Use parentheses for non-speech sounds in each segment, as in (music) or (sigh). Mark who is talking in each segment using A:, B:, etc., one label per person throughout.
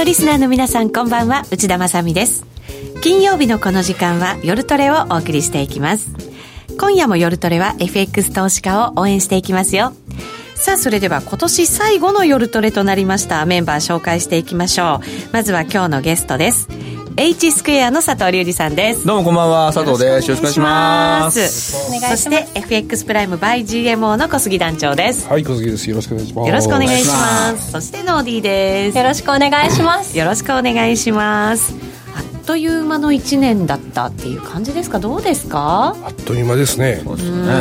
A: のリスナーの皆さんこんばんは。内田まさです。金曜日のこの時間は夜トレをお送りしていきます。今夜も夜トレは FX 投資家を応援していきますよ。さあそれでは今年最後の夜トレとなりましたメンバー紹介していきましょう。まずは今日のゲストです。H スクエアの佐藤隆二さんです。
B: どうもこんばんは。佐藤です。よろしくお願いします。
A: お願いします。そして FX プライム by GMO の小杉団長です。
C: はい小杉です。よろしくお願いします。
A: よろしくお願いします。そしてノーディーです。
D: よろしくお願いします。
A: よろしくお願いします。あっという間の1年だったっていう感じですか？どうですか？
C: あっという間ですね。
B: そうですね。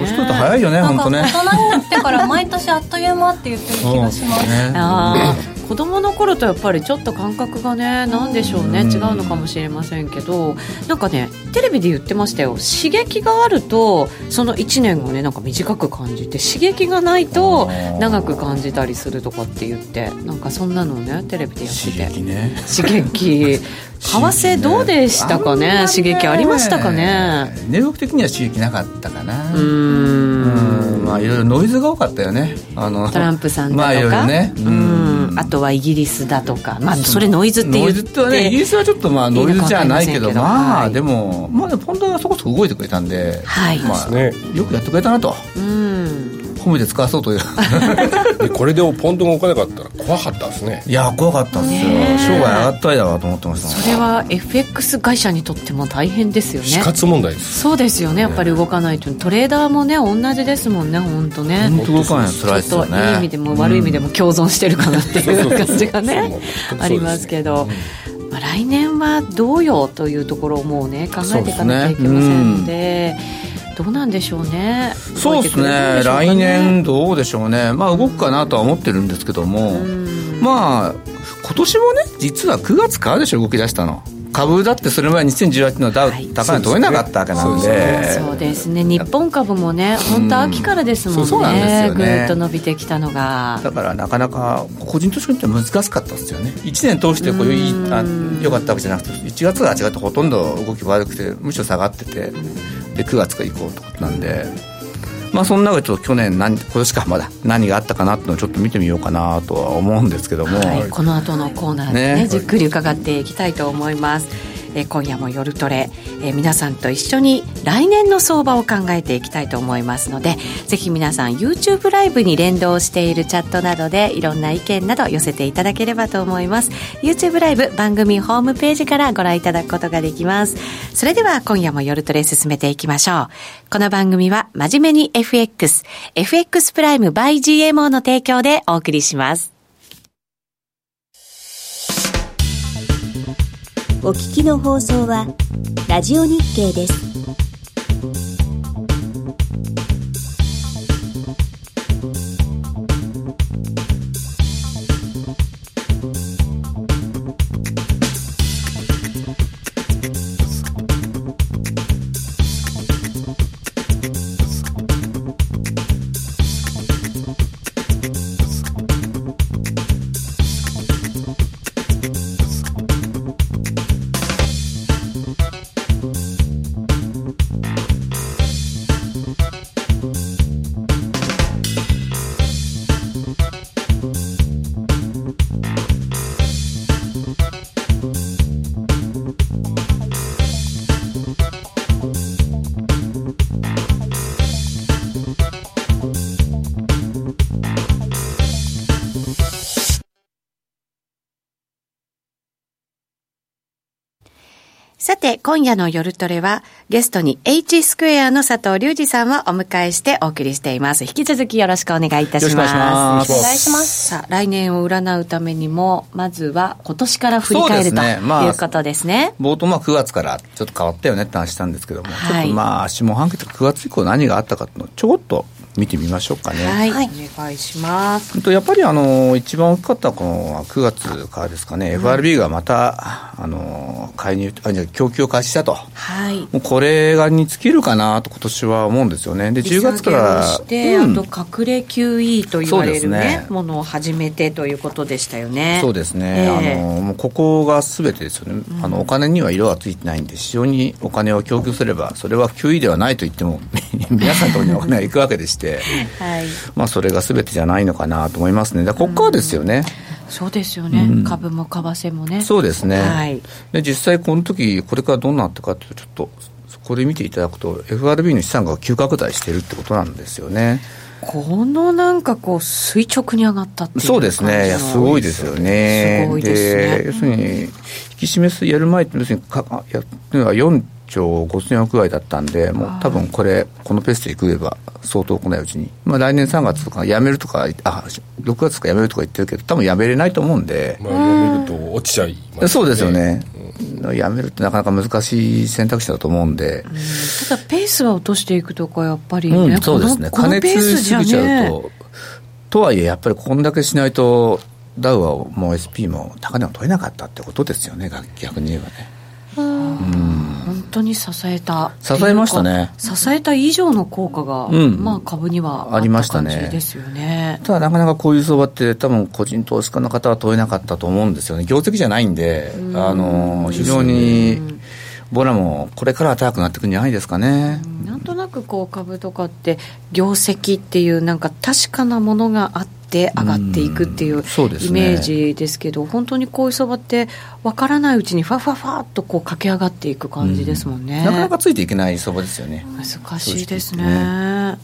B: 年取ると早いよね本当ね。
D: 大人になってから毎年あっという間って言ってる気がします、ね、
A: あ子供の頃とやっぱりちょっと感覚がね何でしょうね違うのかもしれませんけどなんかねテレビで言ってましたよ。刺激があるとその1年がねなんか短く感じて刺激がないと長く感じたりするとかって言ってなんかそんなのねテレビでやってて。
B: 刺激ね。
A: 刺激。(laughs) 為替どうでしたかね？刺激ありましたかね？
B: 値動き的には刺激なかったかな。うん。まあいろいろノイズが多かったよね。
A: あのトランプさんだとか？
B: まあいろいろね。
A: うんあとはイギリスだとかまあそれノイズって言ってノイズって
B: はねイギリスはちょっとまあノイズじゃないけどまあでもまあポンドがそこそこ動いてくれたんで
A: はい。
B: まあよくやってくれたなと。うん褒めて使わそうという。(laughs)
C: これでもポンドが動かなかったら怖かったですね。
B: いや怖かったですよ。生涯上がったいだなと思ってました
A: それは FX 会社にとっても大変ですよね。
C: 死活問題です。
A: そうですよね。やっぱり動かないとトレーダーもね同じですもんね本当ね。
B: 本当動かないの辛いですよね。
A: いい意味でも悪い意味でも共存してるかなっていう (laughs) 感じがね (laughs) ありますけど、まあ、来年はどうよというところをもうね考えていかなきゃいけませんのでどうなんでしょうね。
B: そうですね、ね、来年どうでしょうね。まあ動くかなとは思ってるんですけども、まあ今年もね実は9月からでしょ動き出したの株だってそれ前2018年のダウ、はい、高値取れなかったわけなんで。
A: そうですね。日本株もね本当秋からですもんね、そうなんですよね。ぐっと伸びてきたのが。
B: だからなかなか個人投資家っては難しかったですよね。1年通してこういうあよかったわけじゃなくて1月が違ってほとんど動き悪くてむしろ下がっててで9月から行こうってことなんでまあその中でちょっと去年何今年かまだ何があったかなっていうのをちょっと見てみようかなとは思うんですけども、は
A: い、この後のコーナーでね、ね、じっくり伺っていきたいと思います。えー、今夜も夜トレ、えー、皆さんと一緒に来年の相場を考えていきたいと思いますのでぜひ皆さん YouTube ライブに連動しているチャットなどでいろんな意見など寄せていただければと思います。YouTube ライブ番組ホームページからご覧いただくことができます。それでは今夜も夜トレ進めていきましょう。この番組は真面目に FX FX プライム by GMO の提供でお送りします。
E: お聞きの放送はラジオ日経です。
A: て、今夜の夜トレは、ゲストに H スクエアの佐藤隆二さんをお迎えしてお送りしています。引き続きよろしくお願いいたし
B: ます。
D: お願いします。
A: さあ、来年を占うためにも、まずは今年から振り返る、ね、ということですね。
B: 冒頭、まあ9月からちょっと変わったよねって話したんですけども、はい、ちょっとまあ、下半期とか9月以降何があったかっていうのをちょこっと見てみましょうかね。
A: はい、お願いします。
B: やっぱりあの一番大きかったこの9月からですかね、うん、FRB がまたあの介入あじゃ供給を開始したと、
A: はい、
B: もうこれがに尽きるかなと今年は思うんですよね。
A: で10月から、して、うん、あと隠れ QE と言われるね、ねものを始めてということでしたよね。
B: そうですね。えー、あのもうここがすべてですよね。うん、あのお金には色はついてないんで、市場にお金を供給すればそれは QE ではないと言っても (laughs) 皆さんのところにお金が行くわけでして。はい、まあ、それがすべてじゃないのかなと思いますね、ここからですよね。
A: そうですよね、うん、株も為替もね。
B: そうですね、はい、で実際この時これからどうなってかというとちょっとそこで見ていただくと FRB の資産が急拡大しているってことなんですよね。
A: このなんかこう垂直に上がったっていう
B: そうですね。いやすごいですよね。すごいですね。要するに引き締めすやる前って要するにかやってのは4兆5000億ぐらいだったんで、もう多分これ、このペースでいくれば、相当来ないうちに、まあ、来年3月とかやめるとか、あ6月とかやめるとか言ってるけど、多分やめれないと思うんで、
C: まあ、やめると落ちちゃい
B: ますね。そうですよね。うん、やめるってなかなか難しい選択肢だと思うんで、うん、
A: ただ、ペースは落としていくとか、やっぱり、ね、う
B: ん、そうですね、加熱しすぎちゃうと、とはいえ、やっぱりこんだけしないと、ダウはもう SP も高値を取れなかったってことですよね、逆に言えばね。
A: 本当に支えた
B: 支えましたね。
A: 支えた以上の効果が、うん、まあ、株にはありましたねですよね。
B: ただなかなかこういう相場って多分個人投資家の方は問えなかったと思うんですよね。業績じゃないんであの非常にボラもこれからは高くなっていくんじゃないですかね。
A: なんとなくこう株とかって業績っていうなんか確かなものがあって上がっていくっていうイメージですけど、ね、本当にこういう相場って分からないうちにふわふわふわっとこう駆け上がっていく感じですもんね、
B: なかなかついていけない相場ですよね。
A: 難しいですね。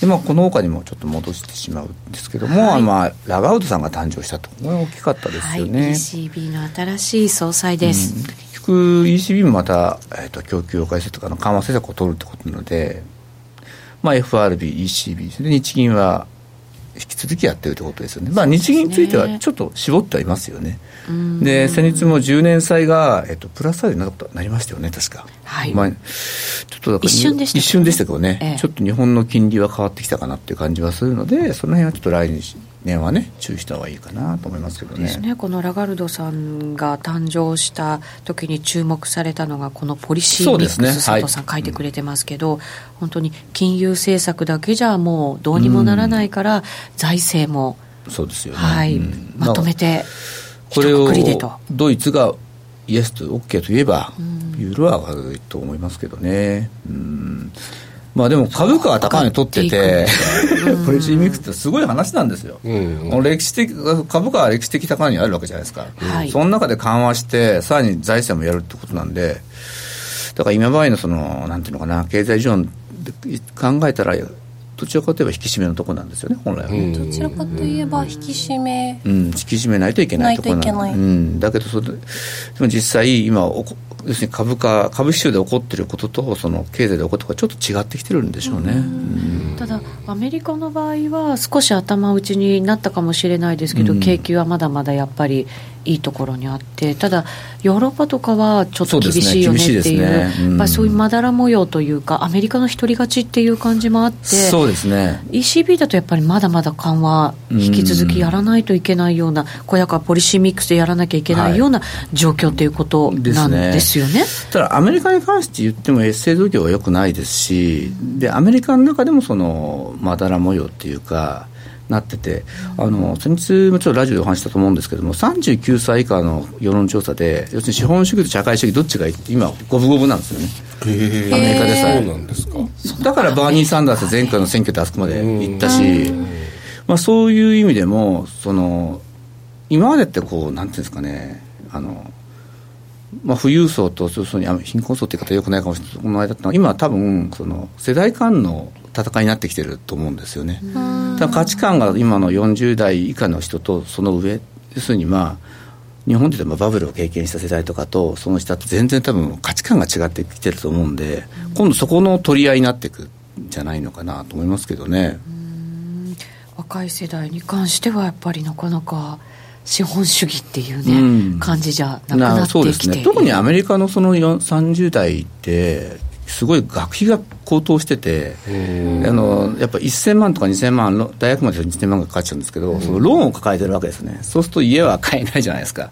B: でまあ、このほかにもちょっと戻してしまうんですけども、はい、まあ、ラガウドさんが誕生したと、これは大きかったですよね、はい、
A: ECB の新しい総裁です、うん、
B: 結局、ECB もまた、えーと、供給を改正とかの緩和政策を取るってことなので、まあ、FRB、ECB、で日銀は引き続きやってるということですよね、まあ、日銀についてはちょっと絞ってはいますよね。で先日も10年債が、えっと、プラスサイドになったなりましたよね、確か。
A: はい。まあ、ちょ
B: っとだから一瞬でした、けどね、ええ、ちょっと日本の金利は変わってきたかなっていう感じはするので、その辺はちょっと来年はね、注意した方がいいかなと思いますけどね。
A: ですね、このラガルドさんが誕生した時に注目されたのが、このポリシーミックス、ね、佐藤さん、書いてくれてますけど、うん、本当に金融政策だけじゃもうどうにもならないから、うん、財政も。
B: そうですよね、
A: はい、うん、まとめて
B: これをドイツがイエスと OK と言えば、ユーロは上がると思いますけどね。うんまあでも株価は高値取ってて、ポリシーミックスってすごい話なんですよ。うん歴史的株価は歴史的高値にあるわけじゃないですか。はい、その中で緩和して、さらに財政もやるってことなんで、だから今場合のその、なんていうのかな、経済事情で考えたら、どちらかといえば引き締めのところなんですよね本来は、ね、
D: どちらかといえば引き締め、
B: うん、引き締めないといけないところなんうん、だけどそれでも実際今要するに株価株式市場で起こっていることとその経済で起こってることがちょっと違ってきてるんでしょうね、う
A: ただアメリカの場合は少し頭打ちになったかもしれないですけど、景気はまだまだやっぱりいいところにあってただヨーロッパとかはちょっと厳しいよねっていう、ねねうん、そういうまだら模様というかアメリカの独り勝ちっていう感じもあって
B: そうですね。
A: ECB だとやっぱりまだまだ緩和引き続きやらないといけないような、うん、これだからポリシーミックスでやらなきゃいけないような状況ということなんですよね。ね、
B: ただアメリカに関して言ってもエッセイ度胸はよくないですしでアメリカの中でもそのまだら模様っていうかなってて、あの先日もちょっとラジオでお話したと思うんですけども、39歳以下の世論調査で、要するに資本主義と社会主義、どっちが今、五分五分なんですよね、アメリカでさえ。そうなんですか。だからバーニー・サンダース前回の選挙であそこまで行ったし、まあ、そういう意味でも、その今までってこう、なんていうんですかね、あのまあ、富裕層とそうに貧困層って言い方よくないかもしれない。この間今多分その世代間の戦いになってきてると思うんですよね。だ価値観が今の40代以下の人とその上要するにまあ日本でもバブルを経験した世代とかとその下って全然多分価値観が違ってきてると思うんで、今度そこの取り合いになっていくんじゃないのかなと思いますけどね。
A: 若い世代に関してはやっぱりなかなか資本主義っていうね、うん、感じじゃなくなってきてそうですね。
B: 特にアメリカのその30代ってすごい学費が高騰してて、あのやっぱ1000万とか2000万、大学まで2000万がかかっちゃうんですけど、そのローンを抱えてるわけですね、そうすると家は買えないじゃないですか。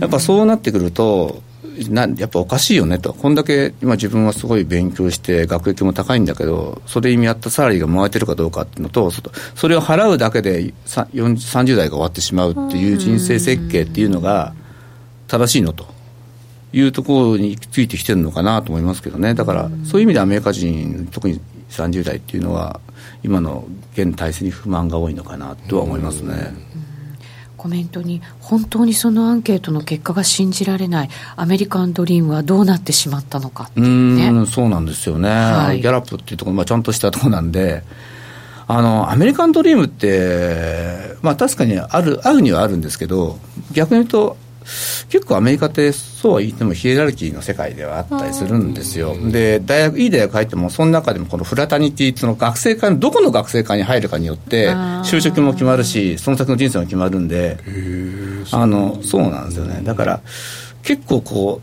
B: やっぱそうなってくるとなやっぱおかしいよねと、こんだけ今、自分はすごい勉強して、学歴も高いんだけど、それに見合ったサラリーがもらえてるかどうかっていうのと、それを払うだけで30代が終わってしまうっていう人生設計っていうのが正しいのと。いうところについてきてるのかなと思いますけどね、だからそういう意味でアメリカ人、特に30代っていうのは、今の現体制に不満が多いのかなとは思いますね。
A: コメントに本当にそのアンケートの結果が信じられないアメリカンドリームはどうなってしまったのかね。
B: うんそうなんですよね、
A: はい。
B: ギャラップっていうところ、まあ、ちゃんとしたところなんであのアメリカンドリームって、まあ、確かにあるあるにはあるんですけど逆に言うと結構アメリカってそうは言ってもヒエラルキーの世界ではあったりするんですよ。で、大学、いい大学入っても、その中でもこのフラタニティ、その学生会の、どこの学生会に入るかによって、就職も決まるし、その先の人生も決まるんで、あの、そうなんですよね。だから、結構こ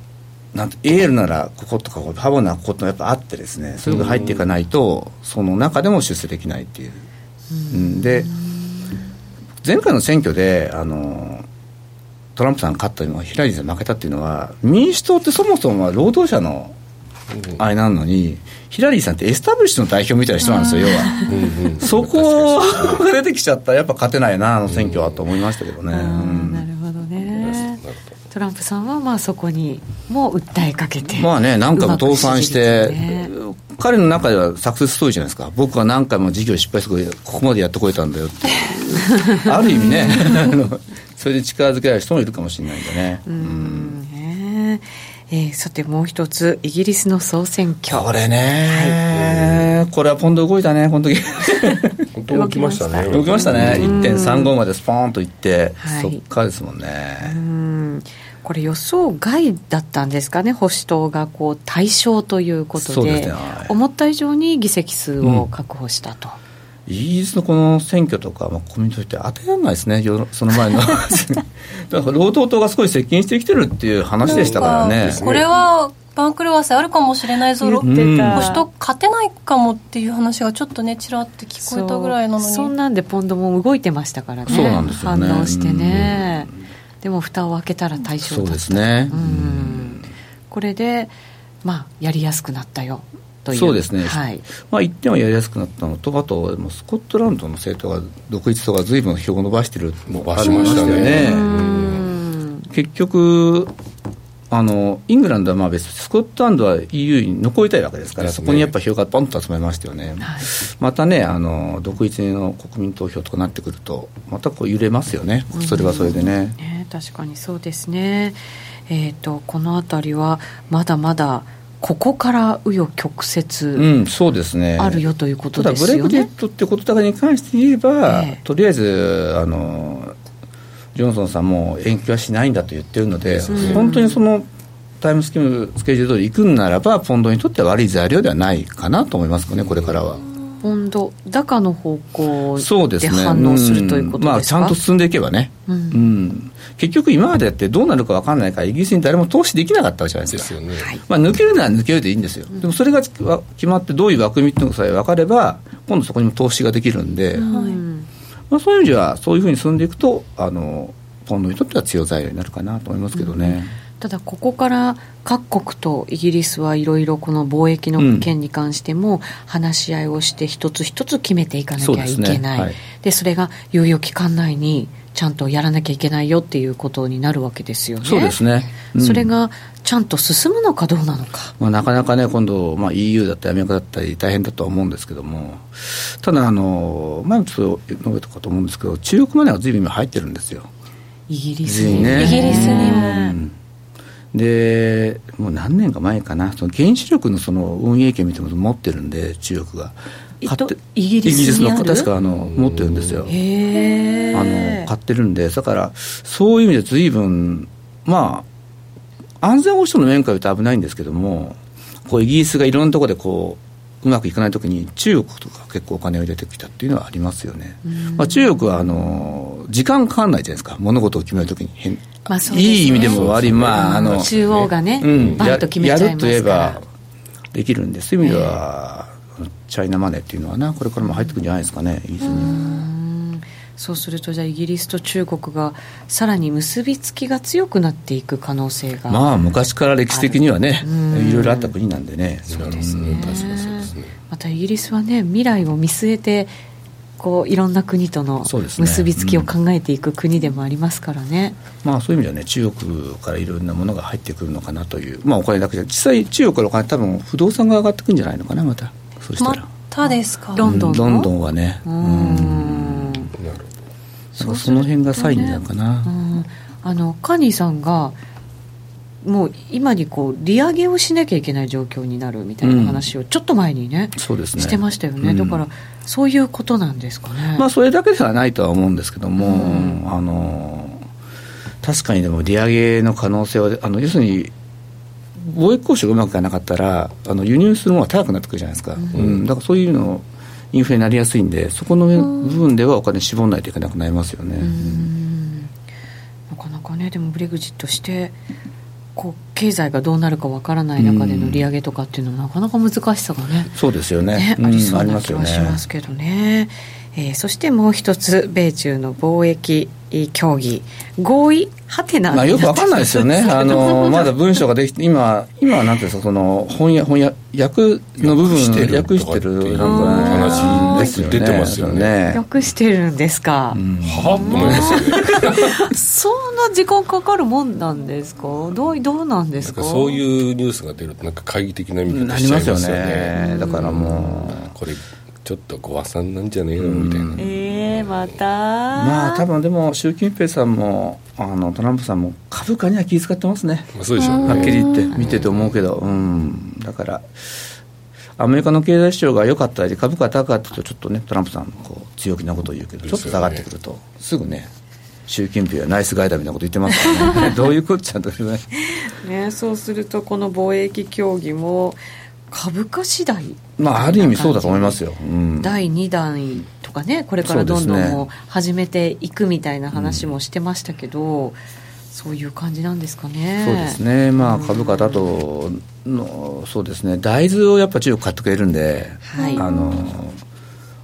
B: う、なんてエールならこことか、ハボならこことやっぱあってですね、それが入っていかないと、その中でも出世できないっていう。うんで、前回の選挙で、あの、トランプさん勝ったのは、ヒラリーさん負けたっていうのは、民主党ってそもそもは労働者のあれなのに、ヒラリーさんってエスタブリッシュの代表みたいな人なんですよ、要は。(laughs) そこが出てきちゃった。ら、やっぱ勝てないな、あの選挙はと思いましたけどね。
A: なるほどね。トランプさんはまあそこにも訴えかけて
B: まあね、何回も倒産して、
A: 率ね。
B: 彼の中ではサクセスストーリーじゃないですか、僕は何回も事業失敗して、ここまでやってこれたんだよって、(laughs) ある意味ね、(laughs) あのそれで力づけられる人もいるかもしれないんでね。
A: うん。ねえーさてもう一つイギリスの総選挙。
B: これね、これはポンド動いたね、この時
C: 本当動きましたね。
B: 動きましたね、1.35までスポーンといって、
A: はい。
B: そっからですもんね。
A: うん。これ予想外だったんですかね保守党がこう対象ということで。
B: ですね。はい。
A: 思った以上に議席数を確保したと、
B: イギリスのこの選挙とか、まあ、コミュニティって当てられないですね、よ (laughs) その前の。(laughs) だから労働党が少し接近してきてるっていう話でしたからね。
D: これは番狂わせあるかもしれないぞ
A: 言って。た
D: 保守党勝てないかもっていう話がちょっとねちらって聞こえたぐらいなのに。
A: そう。そんなんでポンドも動いてましたからね。
B: そうなんですよね。
A: 反応してね、でも蓋を開けたら対象だ
B: そう
A: った
B: ですね。
A: うん。これでまあやりやすくなったよという。
B: そうですね。
A: はい、
B: まあ、一点はやりやすくなったのと、あと、スコットランドの政党が独立党がずいぶん票を伸ばしてる
C: 伸ばしましたね。
B: 結局あのイングランドはまあ別にスコットランドは EU に残りたいわけですから
C: ね。
B: そこにやっぱ票がポンと集まりましたよね、
A: はい。
B: またねあの独立の国民投票とかなってくるとまたこう揺れますよね。それはそれでね、
A: ね、確かにそうですね、えー、とこの辺りはまだまだここから紆余曲折
B: うんそうですね
A: あるよということ
B: ただ
A: ですよね。
B: ブレグジットってことだけに関して言えば、
A: ええ
B: とりあえずあのジョンソンさんも延期はしないんだと言ってるので、
A: うん
B: 本当にそのタイムスケムスケジュール通り行くんならばポンドにとっては悪い材料ではないかなと思いますねこれからは。
A: ポンド高の方向
B: そうですね。
A: で反応するということですか、
B: ん。まあ、ちゃんと進んでいけばね、
A: うん。
B: うん。結局今までやってどうなるか分かんないからイギリスに誰も投資できなかったわけじゃないで
C: すすよね、
A: はい。
B: まあ、抜けるなら抜けるでいいんですよ、でもそれが決まってどういう枠組みっていうのさえ分かれば今度そこにも投資ができるんで、
A: うん。
B: まあ、そういう意味ではそういうふうに進んでいくとあのポンドにとっては強い材料になるかなと思いますけどね、
A: ただここから各国とイギリスはいろいろこの貿易の件に関しても話し合いをして一つ一つ決めていかなきゃいけない。
B: そうですね。はい。
A: でそれが猶予期間内にちゃんとやらなきゃいけないよっていうことになるわけですよね。
B: そうですね、うん。
A: それがちゃんと進むのかどうなのか。
B: まあ、なかなかね、今度、まあ、EU だったりアメリカだったり大変だとは思うんですけども、ただあの、前もちょっと述べたかと思うんですけど、中国マネーがずいぶん今入ってるんですよ。
A: イギリスに。
B: ね。
D: イギリスにも。
B: うんで、もう何年か前かな、その原子力のその運営権みたいなのを持ってるんで、中国が。
A: イギリス
B: の、確かあの持ってるんですよ。あの買ってるんで、だから、そういう意味でずいぶん、まあ、安全保障の面から言うと危ないんですけども、こうイギリスがいろんなところでこううまくいかないときに、中国とか結構お金を入れてきたっていうのはありますよね。まあ、中国はあの時間かかんないじゃないですか、物事を決めるときに変、
A: まあそうですね。
B: いい意味でも悪い、まあ、あの、
A: 中央がね、
B: うん、
A: バンと決めちゃいます
B: やるといえばできるんで、そういう意味では、チャイナマネーっていうのはな、これからも入ってくるんじゃないですかね、イギリスに。
A: うん。そうするとじゃあイギリスと中国がさらに結びつきが強くなっていく可能性が
B: まあ昔から歴史的にはね
A: うん。
B: いろいろあった国なんでね。
C: そうですね。確かにそうですね。
A: またイギリスはね未来を見据えてこういろんな国との結びつきを考えていく国でもありますからね、
B: まあそういう意味ではね中国からいろんなものが入ってくるのかなというまあお金だけじゃ実際中国からお金多分不動産が上がってくるんじゃないのかなまた。そうした
D: ま
B: ら
D: たですか？
A: ロンドンの？
B: ロンドンはね。
A: う
B: うん。そその辺がサインなのかな、
A: うん、あのカニーさんがもう今にこう利上げをしなきゃいけない状況になるみたいな話をちょっと前にね、
B: うん、そうですね。
A: してましたよね、うん、だからそういうことなんですかね。
B: まあそれだけではないとは思うんですけども、うん、あの確かにでも利上げの可能性はあの要するに貿易交渉がうまくいかなかったらあの輸入するものが高くなってくるじゃないですか、うん。だからそういうのインフレになりやすいんでそこの部分ではお金絞らないといけなくなりますよね。
A: なかなかねでもブレグジットしてこう経済がどうなるかわからない中での利上げとかっていうのはなかなか難しさがね
B: そうですよね、
A: ねありそうな気はしますけどね。えー、そしてもう一つ米中の貿易協議合意はてな、
B: まあ、よくわかんないですよねあのまだ文章ができて今今はなんていうんです。かその翻訳翻訳訳の部分訳してるなんか、
C: ね、話ですよね。出てますよね。
A: 訳してるんですか、
C: うん、はあと思います (laughs)
A: そんな時間かかるもんなんですか？どうどうなんですか？
C: そういうニュースが出るとなんか懐疑的な意味
B: がしちゃいますよね。だからも
C: う。これちょっとごさんなんじゃねえの？みたいな、
A: ええー、また。
B: まあ多分でも習近平さんもあのトランプさんも株価には気遣ってますね、
C: まあ、そうでしょう、
B: ね、はっきり言って見てて思うけど。うん。だからアメリカの経済指標が良かったり株価が高かったとちょっとねトランプさんこう強気なことを言うけど、ちょっと下がってくるとすぐね習近平はナイスガイダーみたいなこと言ってますからね。どういうことちゃんと
A: ね。そうするとこの貿易協議も株価次第
B: まあある意味そうだと思いますよ、う
A: ん、第2弾とかねこれからどんどん始めていくみたいな話もしてましたけど、そう、いう感じなんですかね。
B: そうですね。まあ株価だとのそうですね。大豆をやっぱ中国買ってくれるんで、はい、あの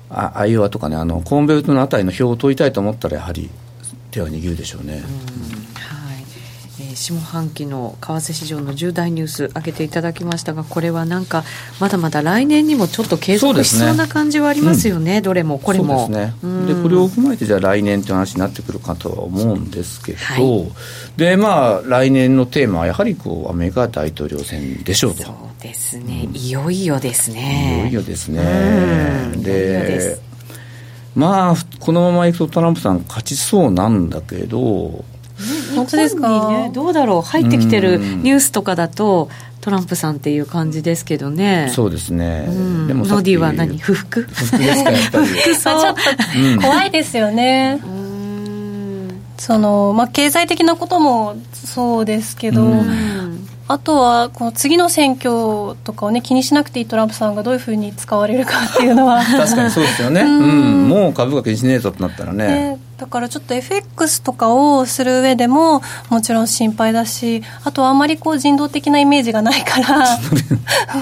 B: あアイオワとかねあのコーンベルトのあたりの表を取りたいと思ったらやはり手は握るでしょうね、うん
A: 下半期の為替市場の重大ニュース挙げていただきましたがこれはなんかまだまだ来年にもちょっと継続しそうな感じはありますよね、ねうん、どれもこれも。
B: そうですね、うん、でこれを踏まえてじゃあ来年という話になってくるかとは思うんですけど、はい、でまあ来年のテーマはやはりこうアメリカ大統領選でしょうと。
A: そうですね、いよいよですね。
B: いよいよですね。でまあこのままいくとトランプさん勝ちそうなんだけど
A: 本当ですか、ね、どうだろう入ってきてるニュースとかだと、トランプさんっていう感じですけどね。
B: そうですね、
A: うん、でもノディは何？不服？
B: 不服ですか？やっぱり。
D: ちょっと怖いですよね、うん、そのまあ経済的なこともそうですけど、うんあとはこの次の選挙とかを、ね、気にしなくていいトランプさんがどういうふうに使われるかっていうのは。
B: 確かにそうですよね、うん、もう株価気にしねえぞとなったらね、ね、
D: だからちょっと FX とかをする上でももちろん心配だしあとはあまりこう人道的なイメージがないから。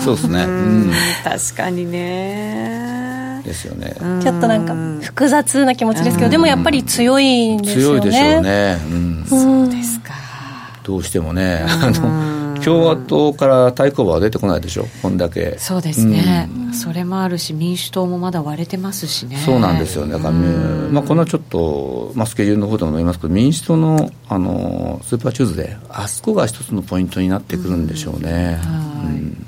B: そうですね、(laughs) うん、
A: 確かにね。
B: ですよね。
D: ちょっとなんか複雑な気持ちですけどでもやっぱり強いんですよね。
B: 強いでしょうね、
A: うん、そうですか。
B: どうしてもね。あの共和党から対抗馬は出てこないでしょ、こんだけ。
A: そうですね、うん、それもあるし、民主党もまだ割れてますしね。
B: そうなんですよね、だから、まあ、このちょっと、まあ、スケジュールの方でも言いますけど、民主党のあのスーパーチューズデー、あそこが一つのポイントになってくるんでしょうね。うん。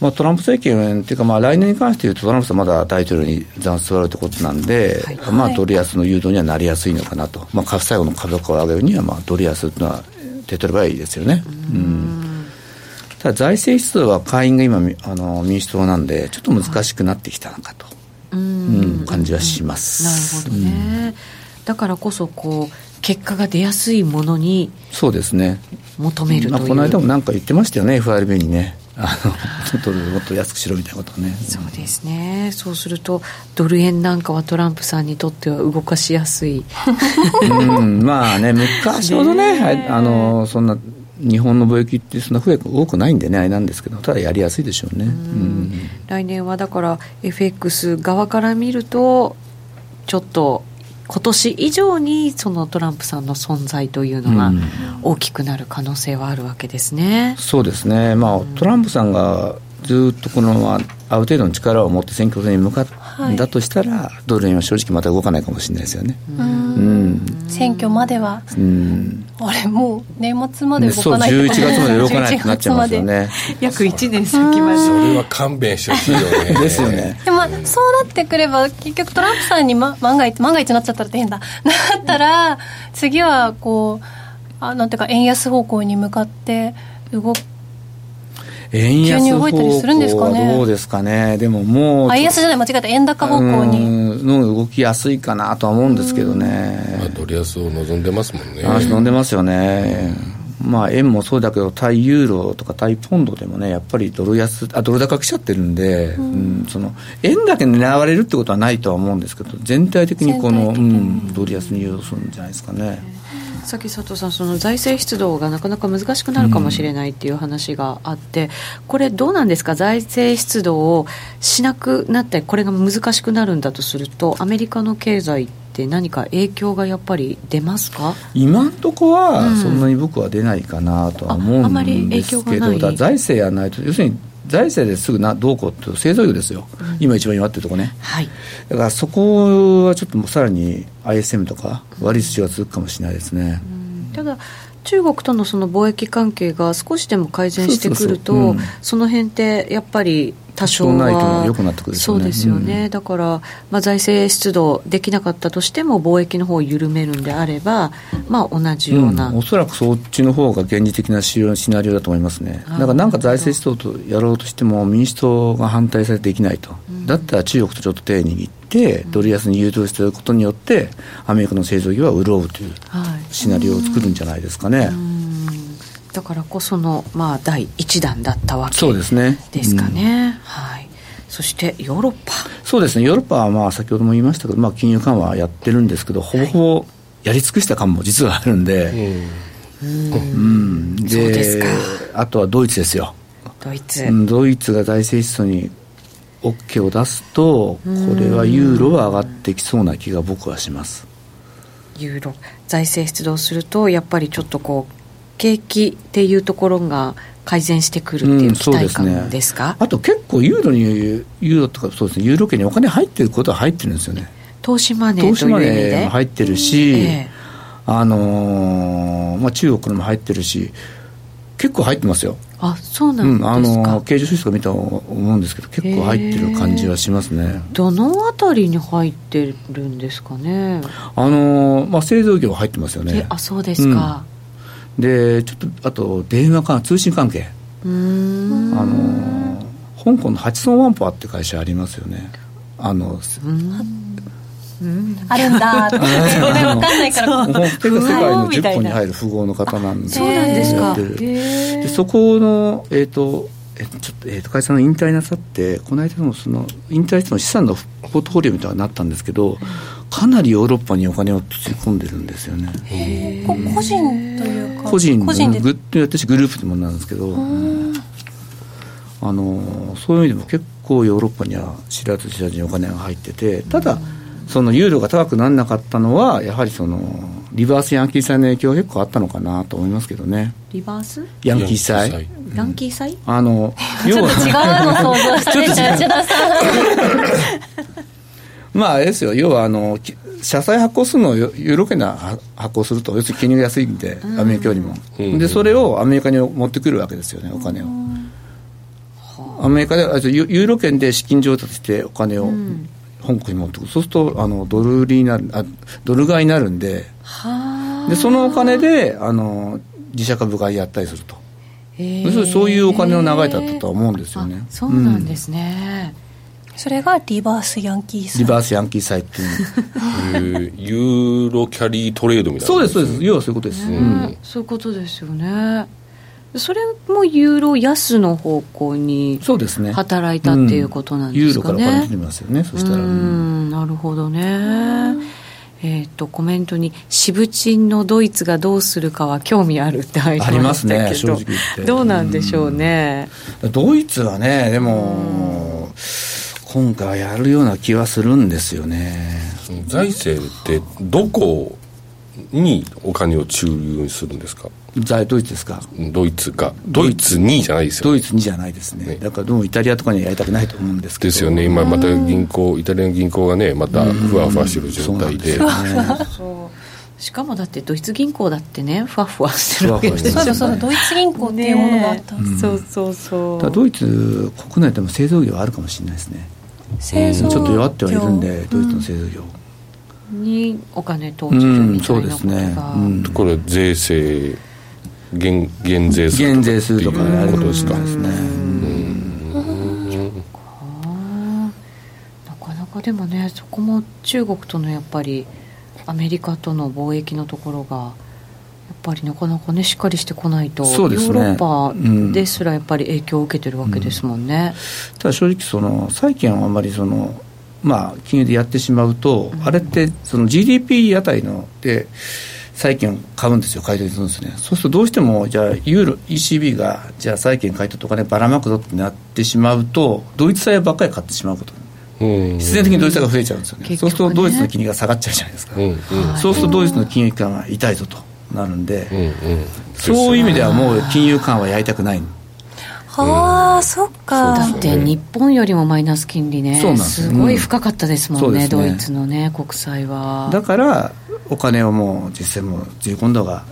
B: まあ、トランプ政権というか、まあ、来年に関して言うと、トランプさんまだ大統領に座を座るということなんで、はい、まあ、ドル安の誘導にはなりやすいのかなと、まあ、最後の株価を上げるには、まあ、ドル安というのは手っ取ればいいですよね。うん。ただ財政出動は会員が今あの民主党なんでちょっと難しくなってきたのかと、うん、感じはします。
A: なるほどね、だからこそこう結果が出やすいものに
B: そうですね。
A: 求めるという、ま
B: あ、この間も何か言ってましたよね FRB にねあのドルもっと安くしろみたいなことね。
A: そうですね。そうするとドル円なんかはトランプさんにとっては動かしやすい。
B: うんまあね (laughs) 昔ほどねねあのそんな日本の貿易ってそんな増え多くないんでねあれなんですけどただやりやすいでしょうね、うん、
A: 来年はだから FX 側から見るとちょっと今年以上にそのトランプさんの存在というのが大きくなる可能性はあるわけですね。
B: うん、そうですね、まあ、トランプさんがずっとこのままある程度の力を持って選挙戦に向かったんだとしたら、はい、ドル円は正直また動かないかもしれないですよね。うん。
D: 選挙までは、うん。あれもう年末まで動
B: そう
D: かない。
B: 11月まで動かないってなっちゃいますよね。(laughs)
A: 約1年先まで。
C: それは勘弁してほしいよね。(laughs)
B: ですよね。
D: でもまあそうなってくれば結局トランプさんに、ま、万が一万が一になっちゃったら大変だ。(laughs) なったら次はこうあなんていうか円安方向に向かって動く
B: 円安
D: 急に動いたりするんです
B: 方
D: かね。
B: ですかね。でももう
D: あ円安じゃない間違えた円高方向に。
B: うん。の動きやすいかなとは思うんですけどね。
C: まあ、ドル安を望んでますもんね。
B: 話飲んでますよね、まあ、円もそうだけど、対ユーロとか対ポンドでもね、やっぱりドル安あドル高来ちゃってるんで、うん。その円だけ狙われるってことはないとは思うんですけど、全体的にこの、うん、ドル安に誘導するんじゃないですかね。
A: さっき佐藤さんその財政出動がなかなか難しくなるかもしれないっていう話があって、これどうなんですか？財政出動をしなくなってこれが難しくなるんだとするとアメリカの経済って何か影響がやっぱり出ますか？
B: 今のとこは
A: うん。
B: そんなに僕は出ないかなとは思うんですけど、
A: 影響がない。
B: だから財政やらないと、要するに財政ですぐなどうこうっていう製造業ですよ、今一番弱ってるとこね。
A: はい。
B: だからそこはちょっともうさらに ISM とか悪い数字が続くかもしれないですね。
A: ただ中国とのその貿易関係が少しでも改善してくると
B: そ
A: の辺ってやっぱり多少
B: ないと
A: は
B: 良くなってくるでしょ
A: そうう
B: ね
A: ですよね、だから、まあ、財政出動できなかったとしても貿易の方を緩めるんであれば、まあ、同じような、
B: うん、おそらくそっちの方が現実的なシシナリオだと思いますね、だからなんか財政出動とやろうとしても、民主党が反対されてできないと、だったら中国とちょっと手を握って、ドル安に誘導してることによって、アメリカの製造業は潤うという
A: はい、
B: シナリオを作るんじゃないですかね。
A: だからこその、まあ、第1弾だったわけ
B: そうですね。
A: ですかね、はい、そしてヨーロッパ。
B: そうですね、ヨーロッパはまあ先ほども言いましたけど、まあ、金融緩和やってるんですけど、ほぼほぼやり尽くした感も実はあるんで、うん。で
A: そうですか。
B: あとはドイツですよ。
A: ドイツ、
B: うんドイツが財政出動に OK を出すと、これはユーロは上がってきそうな気が僕はします。
A: ユーロ財政出動するとやっぱりちょっとこう景気っていうところが改善してくるっていう期待感ですか、
B: あと結構ユーロに、ユーロとかそうですね、ユーロ圏にお金入ってることは入ってるんですよね。
A: 投資マネー
B: 投資マ
A: という意味で？
B: ネーも入ってるし、
A: ええ。
B: あのーまあ、中国のも入ってるし、結構入ってますよ。
A: あそうな
B: うんん、あ
A: ですか、
B: の経常収支とか見たら思うんですけど、結構入ってる感じはしますね。
A: どのあたりに入ってるんですかね？
B: あのーまあ、製造業入ってますよ
A: え
B: ね。
A: あそうですか
B: で、ちょっと、あと、電話か、通信関係。あのー香港のハチソンワンポアって会社ありますよね。あの、
D: あるんだ。ってごめんわかんないから。
B: 本世界の10
A: みたいな。
B: 個に入る富豪の方なんで。
A: そうなんですか。
B: やってる
A: へえ
B: でそこの、えっ、と、えちょっと、えー、と会社の引退なさって、この間のその引退しての資産のポートフォリオみたいになったんですけど、かなりヨーロッパにお金をつぎ込んでるんですよね。
D: こ個人というか
B: 個人
D: 個人で。
B: グッド私グループでもなんですけど、あのそういう意味でも結構ヨーロッパには知らず知らずにお金が入っててただそのユーロが高くならなかったのはやはりそのリバースヤンキー債の影響が結構あったのかなと思いますけどね。
A: リバース？
B: ヤンキー債？
C: ヤンキ
A: ー債。
B: あの (laughs) 要
D: 違う
B: は
D: の想像したでしょ内田さん (laughs)
B: まああれですよ。要はあのき社債発行するのをユユーロ圏で発行すると。要するに金利が安いんでアメリカよりも、
C: うん。
B: でそれをアメリカに持ってくるわけですよねお金を、アメリカであユユーロ圏で資金調達してお金を香港に持ってくる。そうするとあのドル売りになるあドル買いになるんで。
A: はあ。
B: でそのお金であの自社株買いやったりすると。
A: へえ。
B: 要するにそういうお金の流れだったとは思うんですよね。
A: あそうなんですね、
D: それがリバースヤンキーさん
B: リバースヤンキー債っていう
C: えーユーロキャリートレードみたいな。
B: そうですそうです。要はそういうことです、うん。
A: そういうことですよね。それもユーロ安の方向に
B: そうですね。
A: 働いたっていうことなんですかね、
B: ユーロからお金出てますよねそしたら、
A: う
B: うん。
A: んなるほどね。えっ、とコメントに「渋鎮のドイツがどうするかは興味ある」って入りましたけど。
B: ありますね正直言って。
A: どうなんでしょうね、
B: ドイツはねでも今回はやるような気はするんですよね。
C: 財政ってどこにお金を注入するんですか？
B: 在ドイツですか？
C: ドイツが。ドイツ。にじゃないですよ
B: ドイツにじゃないですね。
C: ね。
B: だからどうもイタリアとかにはやりたくないと思うんですけど。
C: ですよね。今また銀行イタリアの銀行がねまたふわふわしてる状態で。
A: そしかもだってドイツ銀行だってねふわふわしてるわけです
D: よそうそうドイツ銀行っていうものがあった、ね、
A: そうそうそう。
B: ドイツ国内でも製造業はあるかもしれないですね製造ちょっと弱ってはいるんでドイツの製造業、
A: にお金投じるみたいなことが、
C: うん、これ税制減減税
B: する減税するとか
C: いうことですか
B: ですね
A: なかなかでもねそこも中国とのやっぱりアメリカとの貿易のところがぱりなかなかねしっかりしてこないと、ね、ヨーロッパですらやっぱり影響を受けてるわけですもんね、
B: うん、ただ正直その債券はあんまりそのまあ金融でやってしまうと、うん、あれってその GDP あたりので債券を買うんですよ、買い取りするんですね、そうするとどうしても、じゃあ、ユーロ、ECB が、じゃあ債券買い取ってお金ばらまくぞってなってしまうと、ドイツ債ばっかり買ってしまうこと必然的にドイツ債が増えちゃうんですよね、ね。そうするとドイツの金利が下がっちゃうじゃないですか、うんうん、そうするとドイツの金融機関は痛いぞとなるんで、うんうん、そういう意味ではもう金融緩和やりたくない。
D: はあ、そっか。
A: だって日本よりもマイナス金利ね。すごい深かったですもんね、うん、ドイツのね国債は。
B: だからお金をもう実際もう自込んだ方が